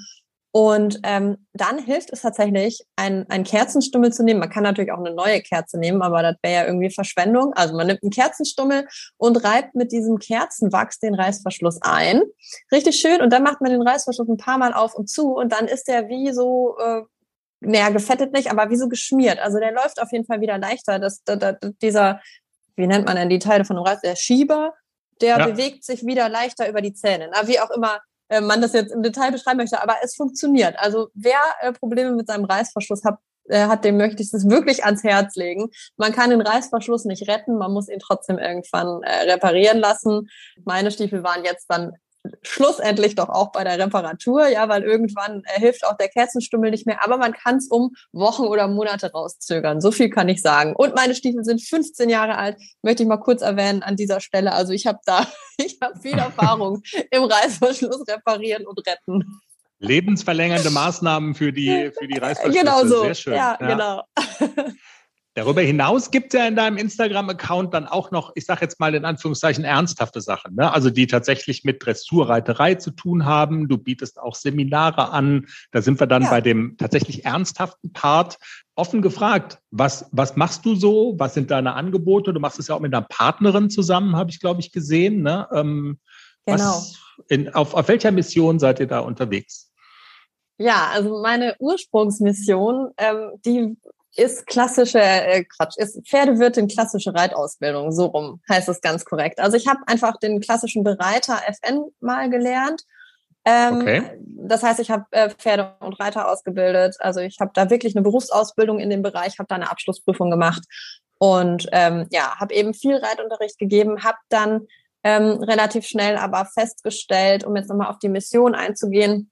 Und ähm, dann hilft es tatsächlich, ein, ein Kerzenstummel zu nehmen. Man kann natürlich auch eine neue Kerze nehmen, aber das wäre ja irgendwie Verschwendung. Also man nimmt einen Kerzenstummel und reibt mit diesem Kerzenwachs den Reißverschluss ein. Richtig schön. Und dann macht man den Reißverschluss ein paar Mal auf und zu und dann ist der wie so, äh, naja, gefettet nicht, aber wie so geschmiert. Also der läuft auf jeden Fall wieder leichter. Das, das, das, dieser, wie nennt man denn die Teile von dem Reiß? Der Schieber, der ja. bewegt sich wieder leichter über die Zähne. Na, wie auch immer äh, man das jetzt im Detail beschreiben möchte, aber es funktioniert. Also wer äh, Probleme mit seinem Reißverschluss hat, äh, hat, dem möchte ich es wirklich ans Herz legen. Man kann den Reißverschluss nicht retten, man muss ihn trotzdem irgendwann äh, reparieren lassen. Meine Stiefel waren jetzt dann schlussendlich doch auch bei der Reparatur, ja, weil irgendwann äh, hilft auch der Kerzenstummel nicht mehr, aber man kann es um Wochen oder Monate rauszögern. So viel kann ich sagen. Und meine Stiefel sind 15 Jahre alt, möchte ich mal kurz erwähnen an dieser Stelle. Also ich habe da, ich habe viel Erfahrung im Reißverschluss reparieren und retten. Lebensverlängernde Maßnahmen für die, für die Reißverschlüsse. Genau so. Sehr schön. Ja, ja. genau. Darüber hinaus gibt es ja in deinem Instagram-Account dann auch noch, ich sage jetzt mal in Anführungszeichen, ernsthafte Sachen, ne? also die tatsächlich mit Dressurreiterei zu tun haben. Du bietest auch Seminare an. Da sind wir dann ja. bei dem tatsächlich ernsthaften Part. Offen gefragt, was, was machst du so? Was sind deine Angebote? Du machst es ja auch mit einer Partnerin zusammen, habe ich, glaube ich, gesehen. Ne? Ähm, genau. In, auf, auf welcher Mission seid ihr da unterwegs? Ja, also meine Ursprungsmission, ähm, die ist klassische, äh, Quatsch, ist Pferdewirtin klassische Reitausbildung, so rum heißt es ganz korrekt. Also ich habe einfach den klassischen Bereiter FN mal gelernt. Ähm, okay. Das heißt, ich habe äh, Pferde und Reiter ausgebildet. Also ich habe da wirklich eine Berufsausbildung in dem Bereich, habe da eine Abschlussprüfung gemacht und ähm, ja, habe eben viel Reitunterricht gegeben, habe dann ähm, relativ schnell aber festgestellt, um jetzt nochmal auf die Mission einzugehen,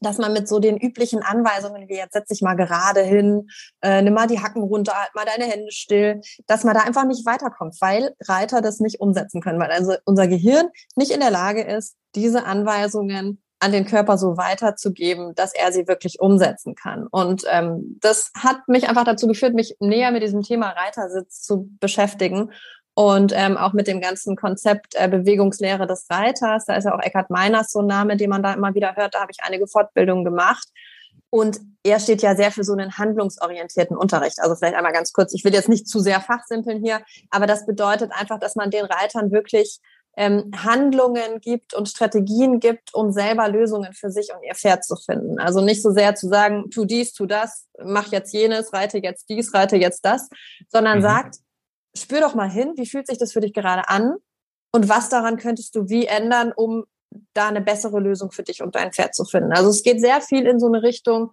dass man mit so den üblichen Anweisungen, wie jetzt setz dich mal gerade hin, äh, nimm mal die Hacken runter, halt mal deine Hände still, dass man da einfach nicht weiterkommt, weil Reiter das nicht umsetzen können, weil also unser Gehirn nicht in der Lage ist, diese Anweisungen an den Körper so weiterzugeben, dass er sie wirklich umsetzen kann. Und ähm, das hat mich einfach dazu geführt, mich näher mit diesem Thema Reitersitz zu beschäftigen und ähm, auch mit dem ganzen Konzept äh, Bewegungslehre des Reiters. Da ist ja auch Eckhard Meiners so ein Name, den man da immer wieder hört. Da habe ich einige Fortbildungen gemacht. Und er steht ja sehr für so einen handlungsorientierten Unterricht. Also vielleicht einmal ganz kurz, ich will jetzt nicht zu sehr fachsimpeln hier, aber das bedeutet einfach, dass man den Reitern wirklich ähm, Handlungen gibt und Strategien gibt, um selber Lösungen für sich und ihr Pferd zu finden. Also nicht so sehr zu sagen, tu dies, tu das, mach jetzt jenes, reite jetzt dies, reite jetzt das, sondern mhm. sagt, spür doch mal hin, wie fühlt sich das für dich gerade an und was daran könntest du wie ändern, um da eine bessere Lösung für dich und dein Pferd zu finden. Also es geht sehr viel in so eine Richtung,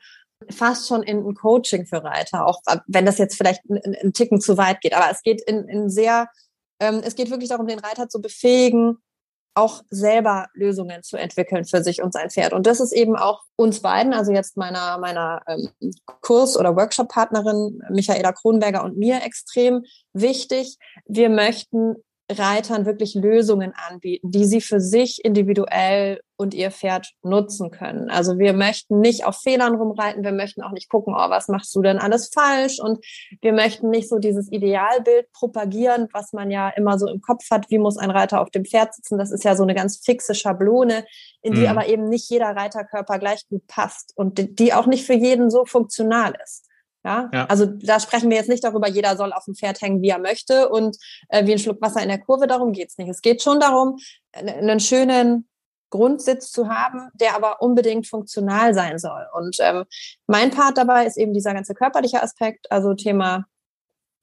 fast schon in ein Coaching für Reiter, auch wenn das jetzt vielleicht einen Ticken zu weit geht. Aber es geht in, in sehr, ähm, es geht wirklich darum, den Reiter zu befähigen, auch selber Lösungen zu entwickeln für sich und sein Pferd. Und das ist eben auch uns beiden, also jetzt meiner, meiner ähm, Kurs- oder Workshop-Partnerin Michaela Kronberger und mir extrem wichtig. Wir möchten Reitern wirklich Lösungen anbieten, die sie für sich individuell und ihr Pferd nutzen können. Also wir möchten nicht auf Fehlern rumreiten, wir möchten auch nicht gucken, oh, was machst du denn alles falsch? Und wir möchten nicht so dieses Idealbild propagieren, was man ja immer so im Kopf hat, wie muss ein Reiter auf dem Pferd sitzen? Das ist ja so eine ganz fixe Schablone, in die mhm. aber eben nicht jeder Reiterkörper gleich gut passt und die auch nicht für jeden so funktional ist. Ja? ja? also da sprechen wir jetzt nicht darüber, jeder soll auf dem Pferd hängen, wie er möchte und äh, wie ein Schluck Wasser in der Kurve. Darum geht's nicht. Es geht schon darum, einen schönen Grundsitz zu haben, der aber unbedingt funktional sein soll. Und ähm, mein Part dabei ist eben dieser ganze körperliche Aspekt, also Thema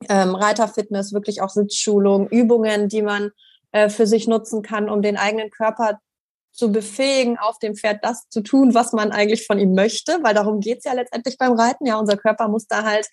ähm, Reiterfitness, wirklich auch Sitzschulung, Übungen, die man äh, für sich nutzen kann, um den eigenen Körper zu befähigen, auf dem Pferd das zu tun, was man eigentlich von ihm möchte, weil darum geht's ja letztendlich beim Reiten. Ja, unser Körper muss da halt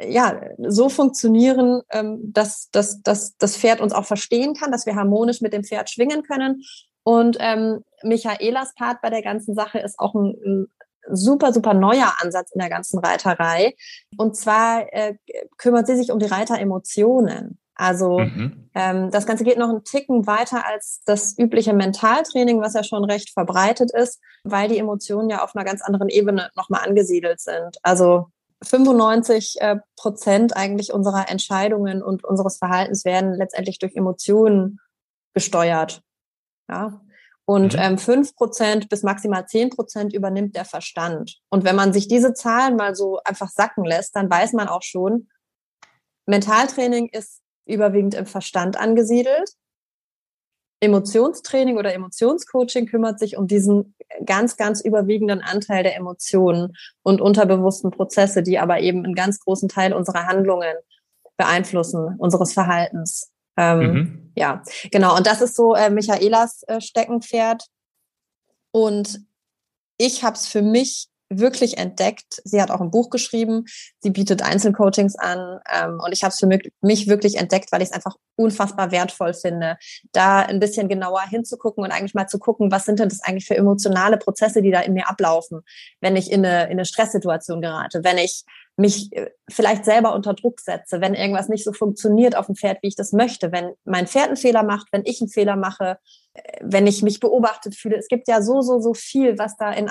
ja, so funktionieren, ähm, dass, dass, dass das Pferd uns auch verstehen kann, dass wir harmonisch mit dem Pferd schwingen können. Und ähm, Michaelas Part bei der ganzen Sache ist auch ein, ein super, super neuer Ansatz in der ganzen Reiterei. Und zwar äh, kümmert sie sich um die Reiteremotionen. Also mhm. ähm, das Ganze geht noch einen Ticken weiter als das übliche Mentaltraining, was ja schon recht verbreitet ist, weil die Emotionen ja auf einer ganz anderen Ebene nochmal angesiedelt sind. Also 95 äh, Prozent eigentlich unserer Entscheidungen und unseres Verhaltens werden letztendlich durch Emotionen gesteuert. Ja. Und mhm. ähm, 5 Prozent bis maximal 10 Prozent übernimmt der Verstand. Und wenn man sich diese Zahlen mal so einfach sacken lässt, dann weiß man auch schon, Mentaltraining ist überwiegend im Verstand angesiedelt. Emotionstraining oder Emotionscoaching kümmert sich um diesen ganz, ganz überwiegenden Anteil der Emotionen und unterbewussten Prozesse, die aber eben einen ganz großen Teil unserer Handlungen beeinflussen, unseres Verhaltens. Ähm, mhm. Ja, genau. Und das ist so äh, Michaelas äh, Steckenpferd. Und ich habe es für mich wirklich entdeckt. Sie hat auch ein Buch geschrieben. Sie bietet Einzelcoachings an. Ähm, und ich habe es für mich, wirklich entdeckt, weil ich es einfach unfassbar wertvoll finde, da ein bisschen genauer hinzugucken und eigentlich mal zu gucken, was sind denn das eigentlich für emotionale Prozesse, die da in mir ablaufen, wenn ich in eine, in eine Stresssituation gerate, wenn ich mich äh, vielleicht selber unter Druck setze, wenn irgendwas nicht so funktioniert auf dem Pferd, wie ich das möchte, wenn mein Pferd einen Fehler macht, wenn ich einen Fehler mache, äh, wenn ich mich beobachtet fühle. Es gibt ja so, so, so viel, was da in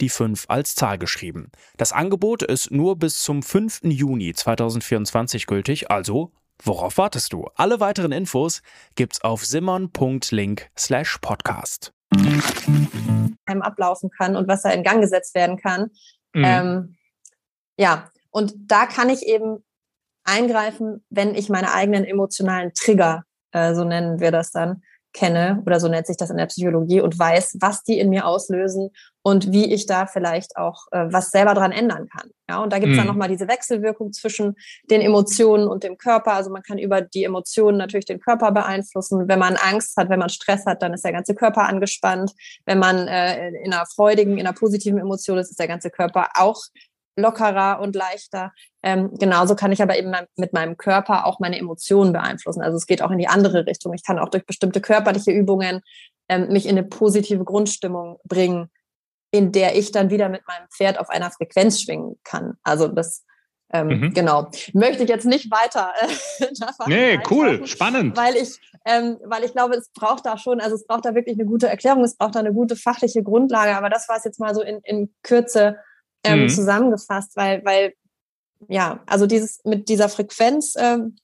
die 5 als Zahl geschrieben. Das Angebot ist nur bis zum 5. Juni 2024 gültig, also worauf wartest du? Alle weiteren Infos gibt's auf simmern.link slash podcast. Ablaufen kann und was da in Gang gesetzt werden kann. Mhm. Ähm, ja, und da kann ich eben eingreifen, wenn ich meine eigenen emotionalen Trigger, äh, so nennen wir das dann, kenne oder so nennt sich das in der Psychologie und weiß, was die in mir auslösen und wie ich da vielleicht auch äh, was selber dran ändern kann. Ja, und da gibt es mhm. dann nochmal diese Wechselwirkung zwischen den Emotionen und dem Körper. Also man kann über die Emotionen natürlich den Körper beeinflussen. Wenn man Angst hat, wenn man Stress hat, dann ist der ganze Körper angespannt. Wenn man äh, in einer freudigen, in einer positiven Emotion ist, ist der ganze Körper auch lockerer und leichter. Ähm, genauso kann ich aber eben mit meinem Körper auch meine Emotionen beeinflussen. Also es geht auch in die andere Richtung. Ich kann auch durch bestimmte körperliche Übungen ähm, mich in eine positive Grundstimmung bringen, in der ich dann wieder mit meinem Pferd auf einer Frequenz schwingen kann. Also das ähm, mhm. Genau. Möchte ich jetzt nicht weiter. Äh, nee, cool, spannend. Weil ich, ähm, weil ich glaube, es braucht da schon, also es braucht da wirklich eine gute Erklärung, es braucht da eine gute fachliche Grundlage. Aber das war es jetzt mal so in, in Kürze ähm, mhm. zusammengefasst, weil, weil, ja, also dieses mit dieser Frequenz, ähm,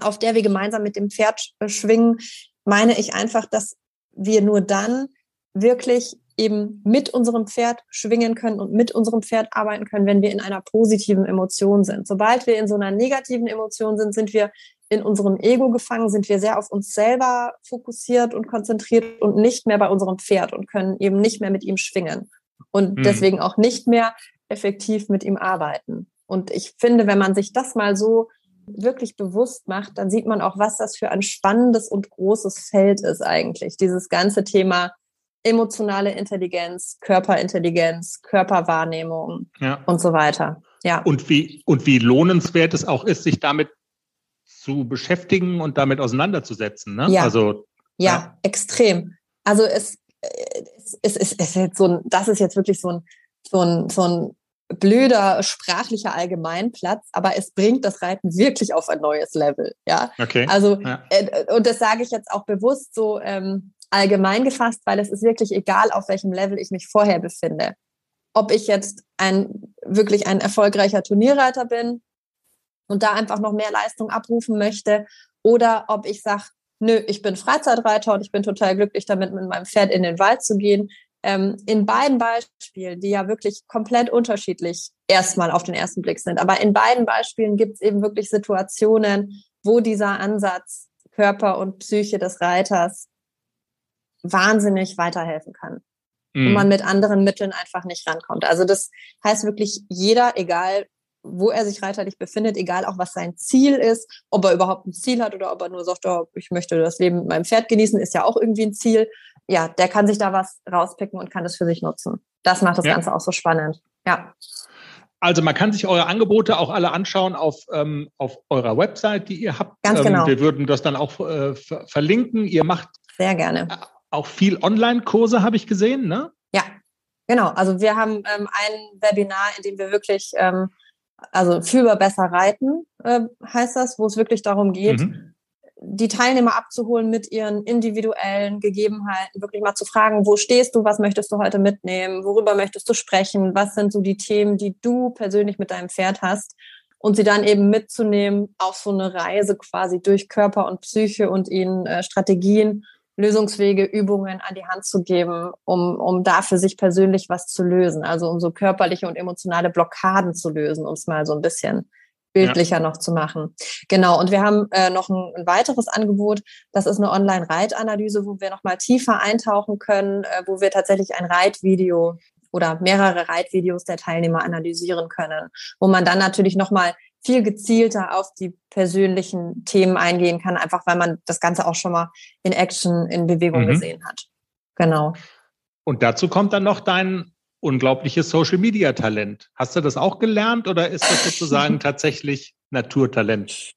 auf der wir gemeinsam mit dem Pferd äh, schwingen, meine ich einfach, dass wir nur dann wirklich eben mit unserem Pferd schwingen können und mit unserem Pferd arbeiten können, wenn wir in einer positiven Emotion sind. Sobald wir in so einer negativen Emotion sind, sind wir in unserem Ego gefangen, sind wir sehr auf uns selber fokussiert und konzentriert und nicht mehr bei unserem Pferd und können eben nicht mehr mit ihm schwingen und mhm. deswegen auch nicht mehr effektiv mit ihm arbeiten. Und ich finde, wenn man sich das mal so wirklich bewusst macht, dann sieht man auch, was das für ein spannendes und großes Feld ist eigentlich. Dieses ganze Thema emotionale Intelligenz, Körperintelligenz, Körperwahrnehmung ja. und so weiter. Ja. Und wie, und wie lohnenswert es auch ist, sich damit zu beschäftigen und damit auseinanderzusetzen. Ne? Ja. Also, ja, ja, extrem. Also es, es, es, es ist jetzt so ein, das ist jetzt wirklich so ein so ein, so ein blöder sprachlicher Allgemeinplatz, aber es bringt das Reiten wirklich auf ein neues Level. Ja, okay. Also ja. Äh, und das sage ich jetzt auch bewusst so. Ähm, allgemein gefasst, weil es ist wirklich egal, auf welchem Level ich mich vorher befinde. Ob ich jetzt ein wirklich ein erfolgreicher Turnierreiter bin und da einfach noch mehr Leistung abrufen möchte oder ob ich sage, nö, ich bin Freizeitreiter und ich bin total glücklich damit, mit meinem Pferd in den Wald zu gehen. Ähm, in beiden Beispielen, die ja wirklich komplett unterschiedlich erstmal auf den ersten Blick sind, aber in beiden Beispielen gibt es eben wirklich Situationen, wo dieser Ansatz Körper und Psyche des Reiters wahnsinnig weiterhelfen kann. Mhm. Und man mit anderen Mitteln einfach nicht rankommt. Also das heißt wirklich, jeder, egal wo er sich reiterlich befindet, egal auch was sein Ziel ist, ob er überhaupt ein Ziel hat oder ob er nur sagt, oh, ich möchte das Leben mit meinem Pferd genießen, ist ja auch irgendwie ein Ziel. Ja, der kann sich da was rauspicken und kann das für sich nutzen. Das macht das ja. Ganze auch so spannend. Ja. Also man kann sich eure Angebote auch alle anschauen auf, ähm, auf eurer Website, die ihr habt. Ganz genau. Ähm, wir würden das dann auch äh, verlinken. Ihr macht sehr gerne auch viel Online-Kurse, habe ich gesehen, ne? Ja, genau. Also wir haben ähm, ein Webinar, in dem wir wirklich ähm, also fühlbar besser reiten, äh, heißt das, wo es wirklich darum geht, mhm. die Teilnehmer abzuholen mit ihren individuellen Gegebenheiten, wirklich mal zu fragen, wo stehst du, was möchtest du heute mitnehmen, worüber möchtest du sprechen, was sind so die Themen, die du persönlich mit deinem Pferd hast und sie dann eben mitzunehmen auf so eine Reise quasi durch Körper und Psyche und ihnen äh, Strategien Lösungswege, Übungen an die Hand zu geben, um, um da für sich persönlich was zu lösen. Also um so körperliche und emotionale Blockaden zu lösen, um es mal so ein bisschen bildlicher ja. noch zu machen. Genau. Und wir haben äh, noch ein, ein, weiteres Angebot. Das ist eine Online-Reitanalyse, wo wir noch mal tiefer eintauchen können, äh, wo wir tatsächlich ein Reitvideo oder mehrere Reitvideos der Teilnehmer analysieren können, wo man dann natürlich noch mal viel gezielter auf die persönlichen Themen eingehen kann, einfach weil man das Ganze auch schon mal in Action, in Bewegung mhm. gesehen hat. Genau. Und dazu kommt dann noch dein unglaubliches Social Media Talent. Hast du das auch gelernt oder ist das sozusagen tatsächlich Naturtalent?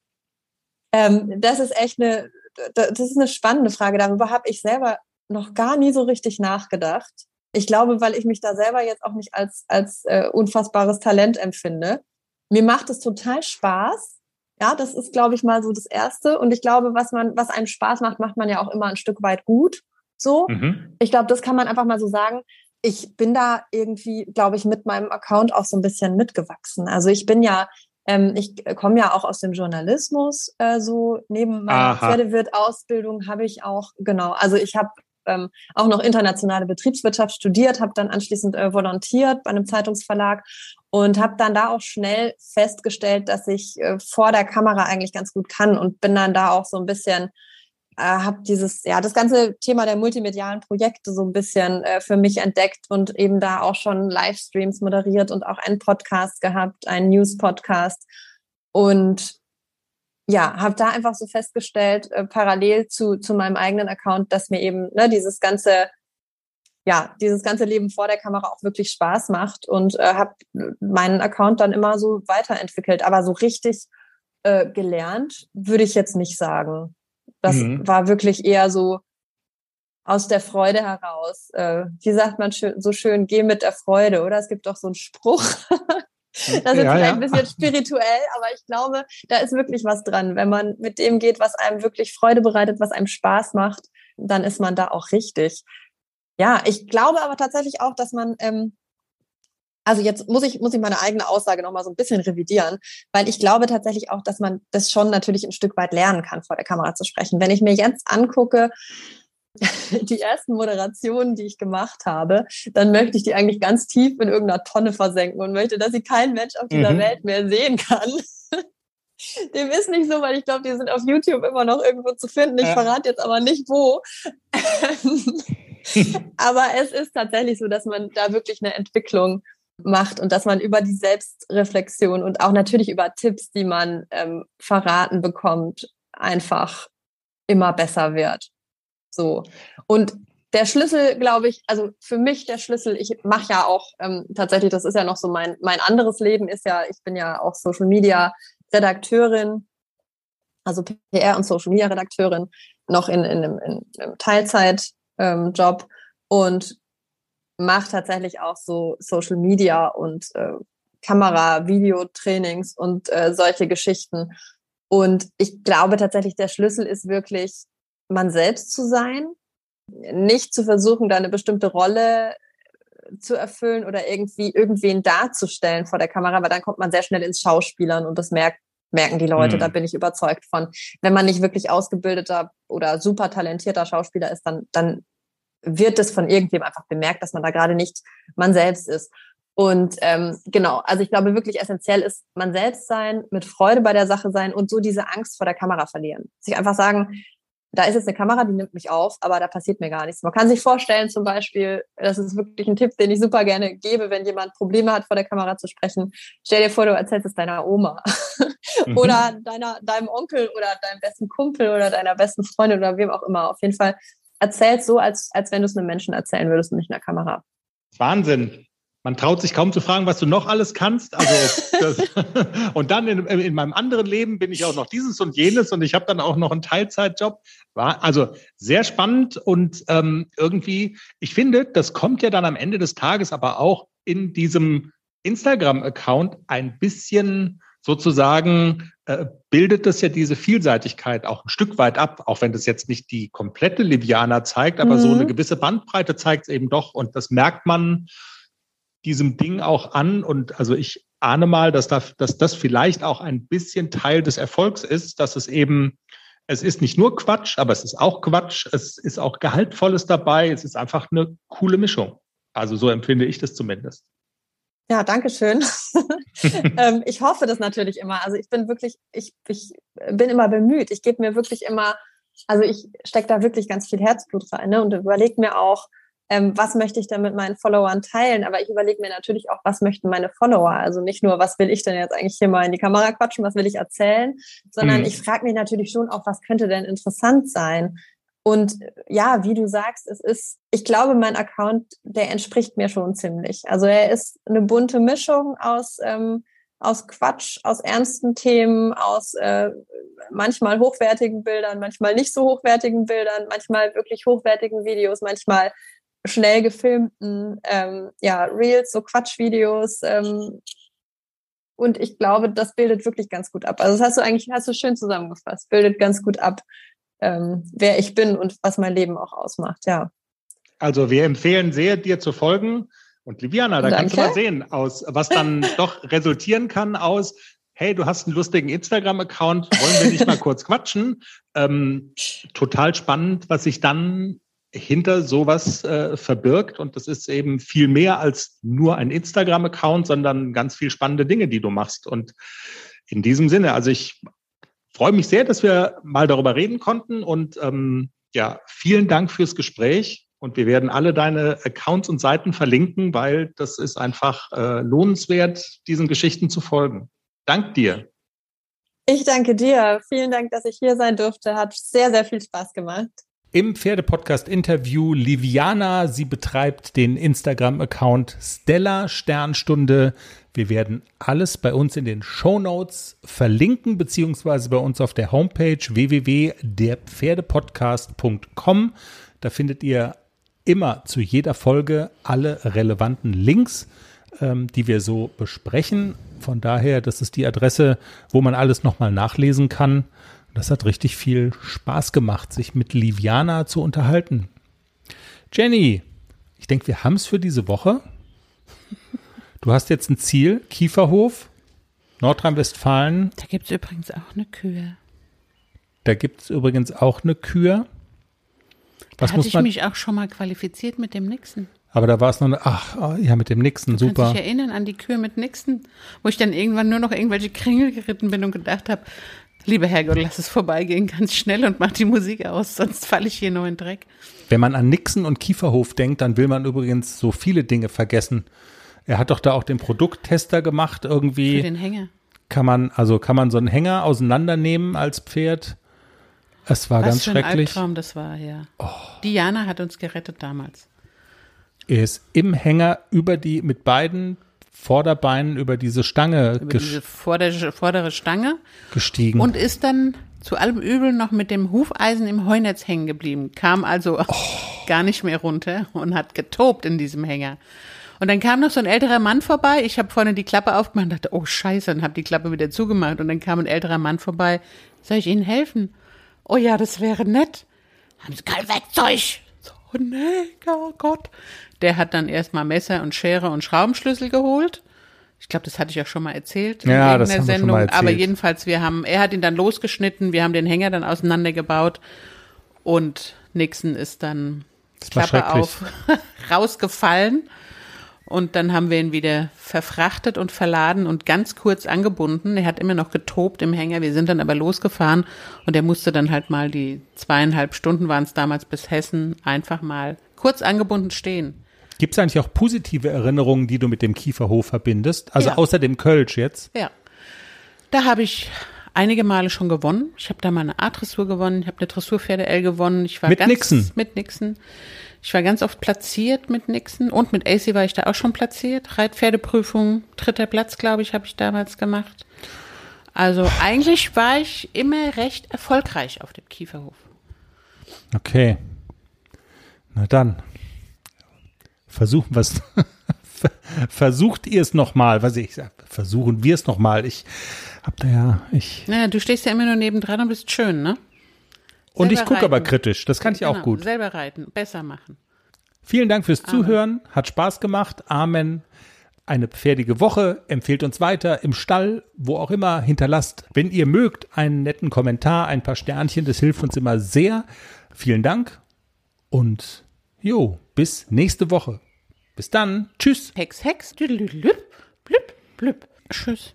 Ähm, das ist echt eine, das ist eine spannende Frage. Darüber habe ich selber noch gar nie so richtig nachgedacht. Ich glaube, weil ich mich da selber jetzt auch nicht als, als äh, unfassbares Talent empfinde mir macht es total Spaß. Ja, das ist, glaube ich, mal so das Erste. Und ich glaube, was man, was einem Spaß macht, macht man ja auch immer ein Stück weit gut. So. Mhm. Ich glaube, das kann man einfach mal so sagen. Ich bin da irgendwie, glaube ich, mit meinem Account auch so ein bisschen mitgewachsen. Also ich bin ja, ähm, ich komme ja auch aus dem Journalismus, äh, so neben meiner Pferdewirt-Ausbildung habe ich auch, genau, also ich habe ähm, auch noch internationale Betriebswirtschaft studiert, habe dann anschließend äh, volontiert bei einem Zeitungsverlag und habe dann da auch schnell festgestellt, dass ich äh, vor der Kamera eigentlich ganz gut kann und bin dann da auch so ein bisschen äh, habe dieses ja das ganze Thema der multimedialen Projekte so ein bisschen äh, für mich entdeckt und eben da auch schon Livestreams moderiert und auch einen Podcast gehabt, einen News Podcast und ja, habe da einfach so festgestellt, äh, parallel zu, zu meinem eigenen Account, dass mir eben ne, dieses ganze, ja, dieses ganze Leben vor der Kamera auch wirklich Spaß macht und äh, habe meinen Account dann immer so weiterentwickelt. Aber so richtig äh, gelernt würde ich jetzt nicht sagen. Das mhm. war wirklich eher so aus der Freude heraus. Äh, wie sagt man so schön, geh mit der Freude, oder? Es gibt doch so einen Spruch. Das ist ja, vielleicht ja. ein bisschen spirituell, aber ich glaube, da ist wirklich was dran. Wenn man mit dem geht, was einem wirklich Freude bereitet, was einem Spaß macht, dann ist man da auch richtig. Ja, ich glaube aber tatsächlich auch, dass man, ähm, also jetzt muss ich, muss ich meine eigene Aussage nochmal so ein bisschen revidieren, weil ich glaube tatsächlich auch, dass man das schon natürlich ein Stück weit lernen kann, vor der Kamera zu sprechen. Wenn ich mir jetzt angucke, die ersten Moderationen, die ich gemacht habe, dann möchte ich die eigentlich ganz tief in irgendeiner Tonne versenken und möchte, dass sie kein Mensch auf dieser mhm. Welt mehr sehen kann. Dem ist nicht so, weil ich glaube, die sind auf YouTube immer noch irgendwo zu finden. Ich ja. verrate jetzt aber nicht wo. aber es ist tatsächlich so, dass man da wirklich eine Entwicklung macht und dass man über die Selbstreflexion und auch natürlich über Tipps, die man ähm, verraten bekommt, einfach immer besser wird. So. Und der Schlüssel, glaube ich, also für mich der Schlüssel, ich mache ja auch ähm, tatsächlich, das ist ja noch so mein, mein anderes Leben, ist ja, ich bin ja auch Social Media Redakteurin, also PR und Social Media Redakteurin, noch in, in, einem, in einem Teilzeitjob ähm, und mache tatsächlich auch so Social Media und äh, Kamera, Videotrainings und äh, solche Geschichten. Und ich glaube tatsächlich, der Schlüssel ist wirklich man selbst zu sein nicht zu versuchen, da eine bestimmte Rolle zu erfüllen oder irgendwie irgendwen darzustellen vor der Kamera, weil dann kommt man sehr schnell ins Schauspielern und das merkt, merken die Leute, mhm. da bin ich überzeugt von. Wenn man nicht wirklich ausgebildeter oder super talentierter Schauspieler ist, dann, dann wird es von irgendwem einfach bemerkt, dass man da gerade nicht man selbst ist. Und ähm, genau, also ich glaube wirklich essentiell ist man selbst sein, mit Freude bei der Sache sein und so diese Angst vor der Kamera verlieren. Sich einfach sagen, da ist jetzt eine Kamera, die nimmt mich auf, aber da passiert mir gar nichts. Man kann sich vorstellen, zum Beispiel, das ist wirklich ein Tipp, den ich super gerne gebe, wenn jemand Probleme hat, vor der Kamera zu sprechen. Stell dir vor, du erzählst es deiner Oma mhm. oder deiner, deinem Onkel oder deinem besten Kumpel oder deiner besten Freundin oder wem auch immer. Auf jeden Fall erzähl so, als, als wenn du es einem Menschen erzählen würdest und nicht einer Kamera. Wahnsinn man traut sich kaum zu fragen, was du noch alles kannst. Also das, und dann in, in, meinem anderen Leben bin ich auch noch dieses und jenes und ich habe dann auch noch einen Teilzeitjob. War also sehr spannend und ähm, irgendwie, ich finde, das kommt ja dann am Ende des Tages aber auch in diesem Instagram-Account ein bisschen sozusagen äh, bildet das ja diese Vielseitigkeit auch ein Stück weit ab, auch wenn das jetzt nicht die komplette Liviana zeigt, aber mhm. so eine gewisse Bandbreite zeigt es eben doch und das merkt man diesem Ding auch an und also ich ahne mal, dass, da, dass das vielleicht auch ein bisschen Teil des Erfolgs ist, dass es eben, es ist nicht nur Quatsch, aber es ist auch Quatsch, es ist auch Gehaltvolles dabei, es ist einfach eine coole Mischung. Also so empfinde ich das zumindest. Ja, danke schön. ähm, ich hoffe das natürlich immer. Also ich bin wirklich, ich, ich bin immer bemüht. Ich gebe mir wirklich immer, also ich stecke da wirklich ganz viel Herzblut rein ne, und überlege mir auch, ähm, was möchte ich denn mit meinen Followern teilen? Aber ich überlege mir natürlich auch, was möchten meine Follower? Also nicht nur, was will ich denn jetzt eigentlich hier mal in die Kamera quatschen, was will ich erzählen, sondern mhm. ich frage mich natürlich schon auch, was könnte denn interessant sein? Und ja, wie du sagst, es ist, ich glaube, mein Account, der entspricht mir schon ziemlich. Also er ist eine bunte Mischung aus, ähm, aus Quatsch, aus ernsten Themen, aus äh, manchmal hochwertigen Bildern, manchmal nicht so hochwertigen Bildern, manchmal wirklich hochwertigen Videos, manchmal schnell gefilmten ähm, ja, Reels, so Quatschvideos. Ähm, und ich glaube, das bildet wirklich ganz gut ab. Also das hast du eigentlich hast du schön zusammengefasst. Bildet ganz gut ab, ähm, wer ich bin und was mein Leben auch ausmacht. Ja. Also wir empfehlen sehr, dir zu folgen. Und Liviana, da Danke. kannst du mal sehen, aus was dann doch resultieren kann aus, hey, du hast einen lustigen Instagram-Account, wollen wir nicht mal kurz quatschen? Ähm, total spannend, was sich dann hinter sowas äh, verbirgt. Und das ist eben viel mehr als nur ein Instagram-Account, sondern ganz viel spannende Dinge, die du machst. Und in diesem Sinne, also ich freue mich sehr, dass wir mal darüber reden konnten. Und ähm, ja, vielen Dank fürs Gespräch. Und wir werden alle deine Accounts und Seiten verlinken, weil das ist einfach äh, lohnenswert, diesen Geschichten zu folgen. Dank dir. Ich danke dir. Vielen Dank, dass ich hier sein durfte. Hat sehr, sehr viel Spaß gemacht. Im Pferdepodcast-Interview Liviana. Sie betreibt den Instagram-Account Stella Sternstunde. Wir werden alles bei uns in den Show Notes verlinken, beziehungsweise bei uns auf der Homepage www.derpferdepodcast.com. Da findet ihr immer zu jeder Folge alle relevanten Links, ähm, die wir so besprechen. Von daher, das ist die Adresse, wo man alles nochmal nachlesen kann. Das hat richtig viel Spaß gemacht, sich mit Liviana zu unterhalten. Jenny, ich denke, wir haben es für diese Woche. Du hast jetzt ein Ziel, Kieferhof, Nordrhein-Westfalen. Da gibt es übrigens auch eine Kür. Da gibt es übrigens auch eine Kür. Was da hatte ich mich auch schon mal qualifiziert mit dem Nixon. Aber da war es noch, eine, ach, oh, ja, mit dem Nixon, du super. Ich mich erinnern an die Kür mit Nixon, wo ich dann irgendwann nur noch irgendwelche Kringel geritten bin und gedacht habe, Lieber Herrgott, lass es vorbeigehen ganz schnell und mach die Musik aus, sonst falle ich hier nur in Dreck. Wenn man an Nixon und Kieferhof denkt, dann will man übrigens so viele Dinge vergessen. Er hat doch da auch den Produkttester gemacht irgendwie. Für den Hänger. Kann man, also kann man so einen Hänger auseinandernehmen als Pferd? Es war Was ganz für ein schrecklich. Albtraum das war, ja. Oh. Diana hat uns gerettet damals. Er ist im Hänger über die, mit beiden Vorderbeinen über diese Stange über diese vordere, vordere Stange gestiegen und ist dann zu allem Übel noch mit dem Hufeisen im Heunetz hängen geblieben, kam also oh. gar nicht mehr runter und hat getobt in diesem Hänger. Und dann kam noch so ein älterer Mann vorbei. Ich habe vorne die Klappe aufgemacht und dachte, oh Scheiße, und habe die Klappe wieder zugemacht. Und dann kam ein älterer Mann vorbei. Soll ich Ihnen helfen? Oh ja, das wäre nett. Haben Sie kein Werkzeug? Oh nee, oh Gott. Der hat dann erstmal Messer und Schere und Schraubenschlüssel geholt. Ich glaube, das hatte ich auch schon mal erzählt in Ja, das irgendeiner haben wir schon Sendung. mal erzählt. Aber jedenfalls, wir haben, er hat ihn dann losgeschnitten, wir haben den Hänger dann auseinandergebaut und Nixon ist dann Das Klappe auf rausgefallen. Und dann haben wir ihn wieder verfrachtet und verladen und ganz kurz angebunden. Er hat immer noch getobt im Hänger. Wir sind dann aber losgefahren und er musste dann halt mal die zweieinhalb Stunden waren es damals bis Hessen einfach mal kurz angebunden stehen. Gibt es eigentlich auch positive Erinnerungen, die du mit dem Kieferhof verbindest? Also Ja. außer dem Kölsch jetzt? Ja. Da habe ich einige Male schon gewonnen. Ich habe da mal eine A-Dressur gewonnen, ich habe eine Dressurpferde L gewonnen. Ich war Mit ganz, Nixon? Mit Nixon. Ich war ganz oft platziert mit Nixon und mit AC war ich da auch schon platziert. Reitpferdeprüfung, dritter Platz, glaube ich, habe ich damals gemacht. Also eigentlich war ich immer recht erfolgreich auf dem Kieferhof. Okay. Na dann. Versuchen wir es. Versucht ihr es nochmal. Was ich sag, versuchen wir es nochmal. Ich hab da ja, ich. Naja, du stehst ja immer nur nebendran und bist schön, ne? Und ich gucke aber kritisch. Das kann ich auch Genau, gut. Selber reiten, besser machen. Vielen Dank fürs Zuhören. Hat Spaß gemacht. Amen. Eine pferdige Woche. Empfehlt uns weiter im Stall, wo auch immer. Hinterlasst, wenn ihr mögt, einen netten Kommentar, ein paar Sternchen. Das hilft uns immer sehr. Vielen Dank. Und jo, bis nächste Woche. Bis dann. Tschüss. Hex, Hex, düdelüdelüp, blüp, blüp. Tschüss.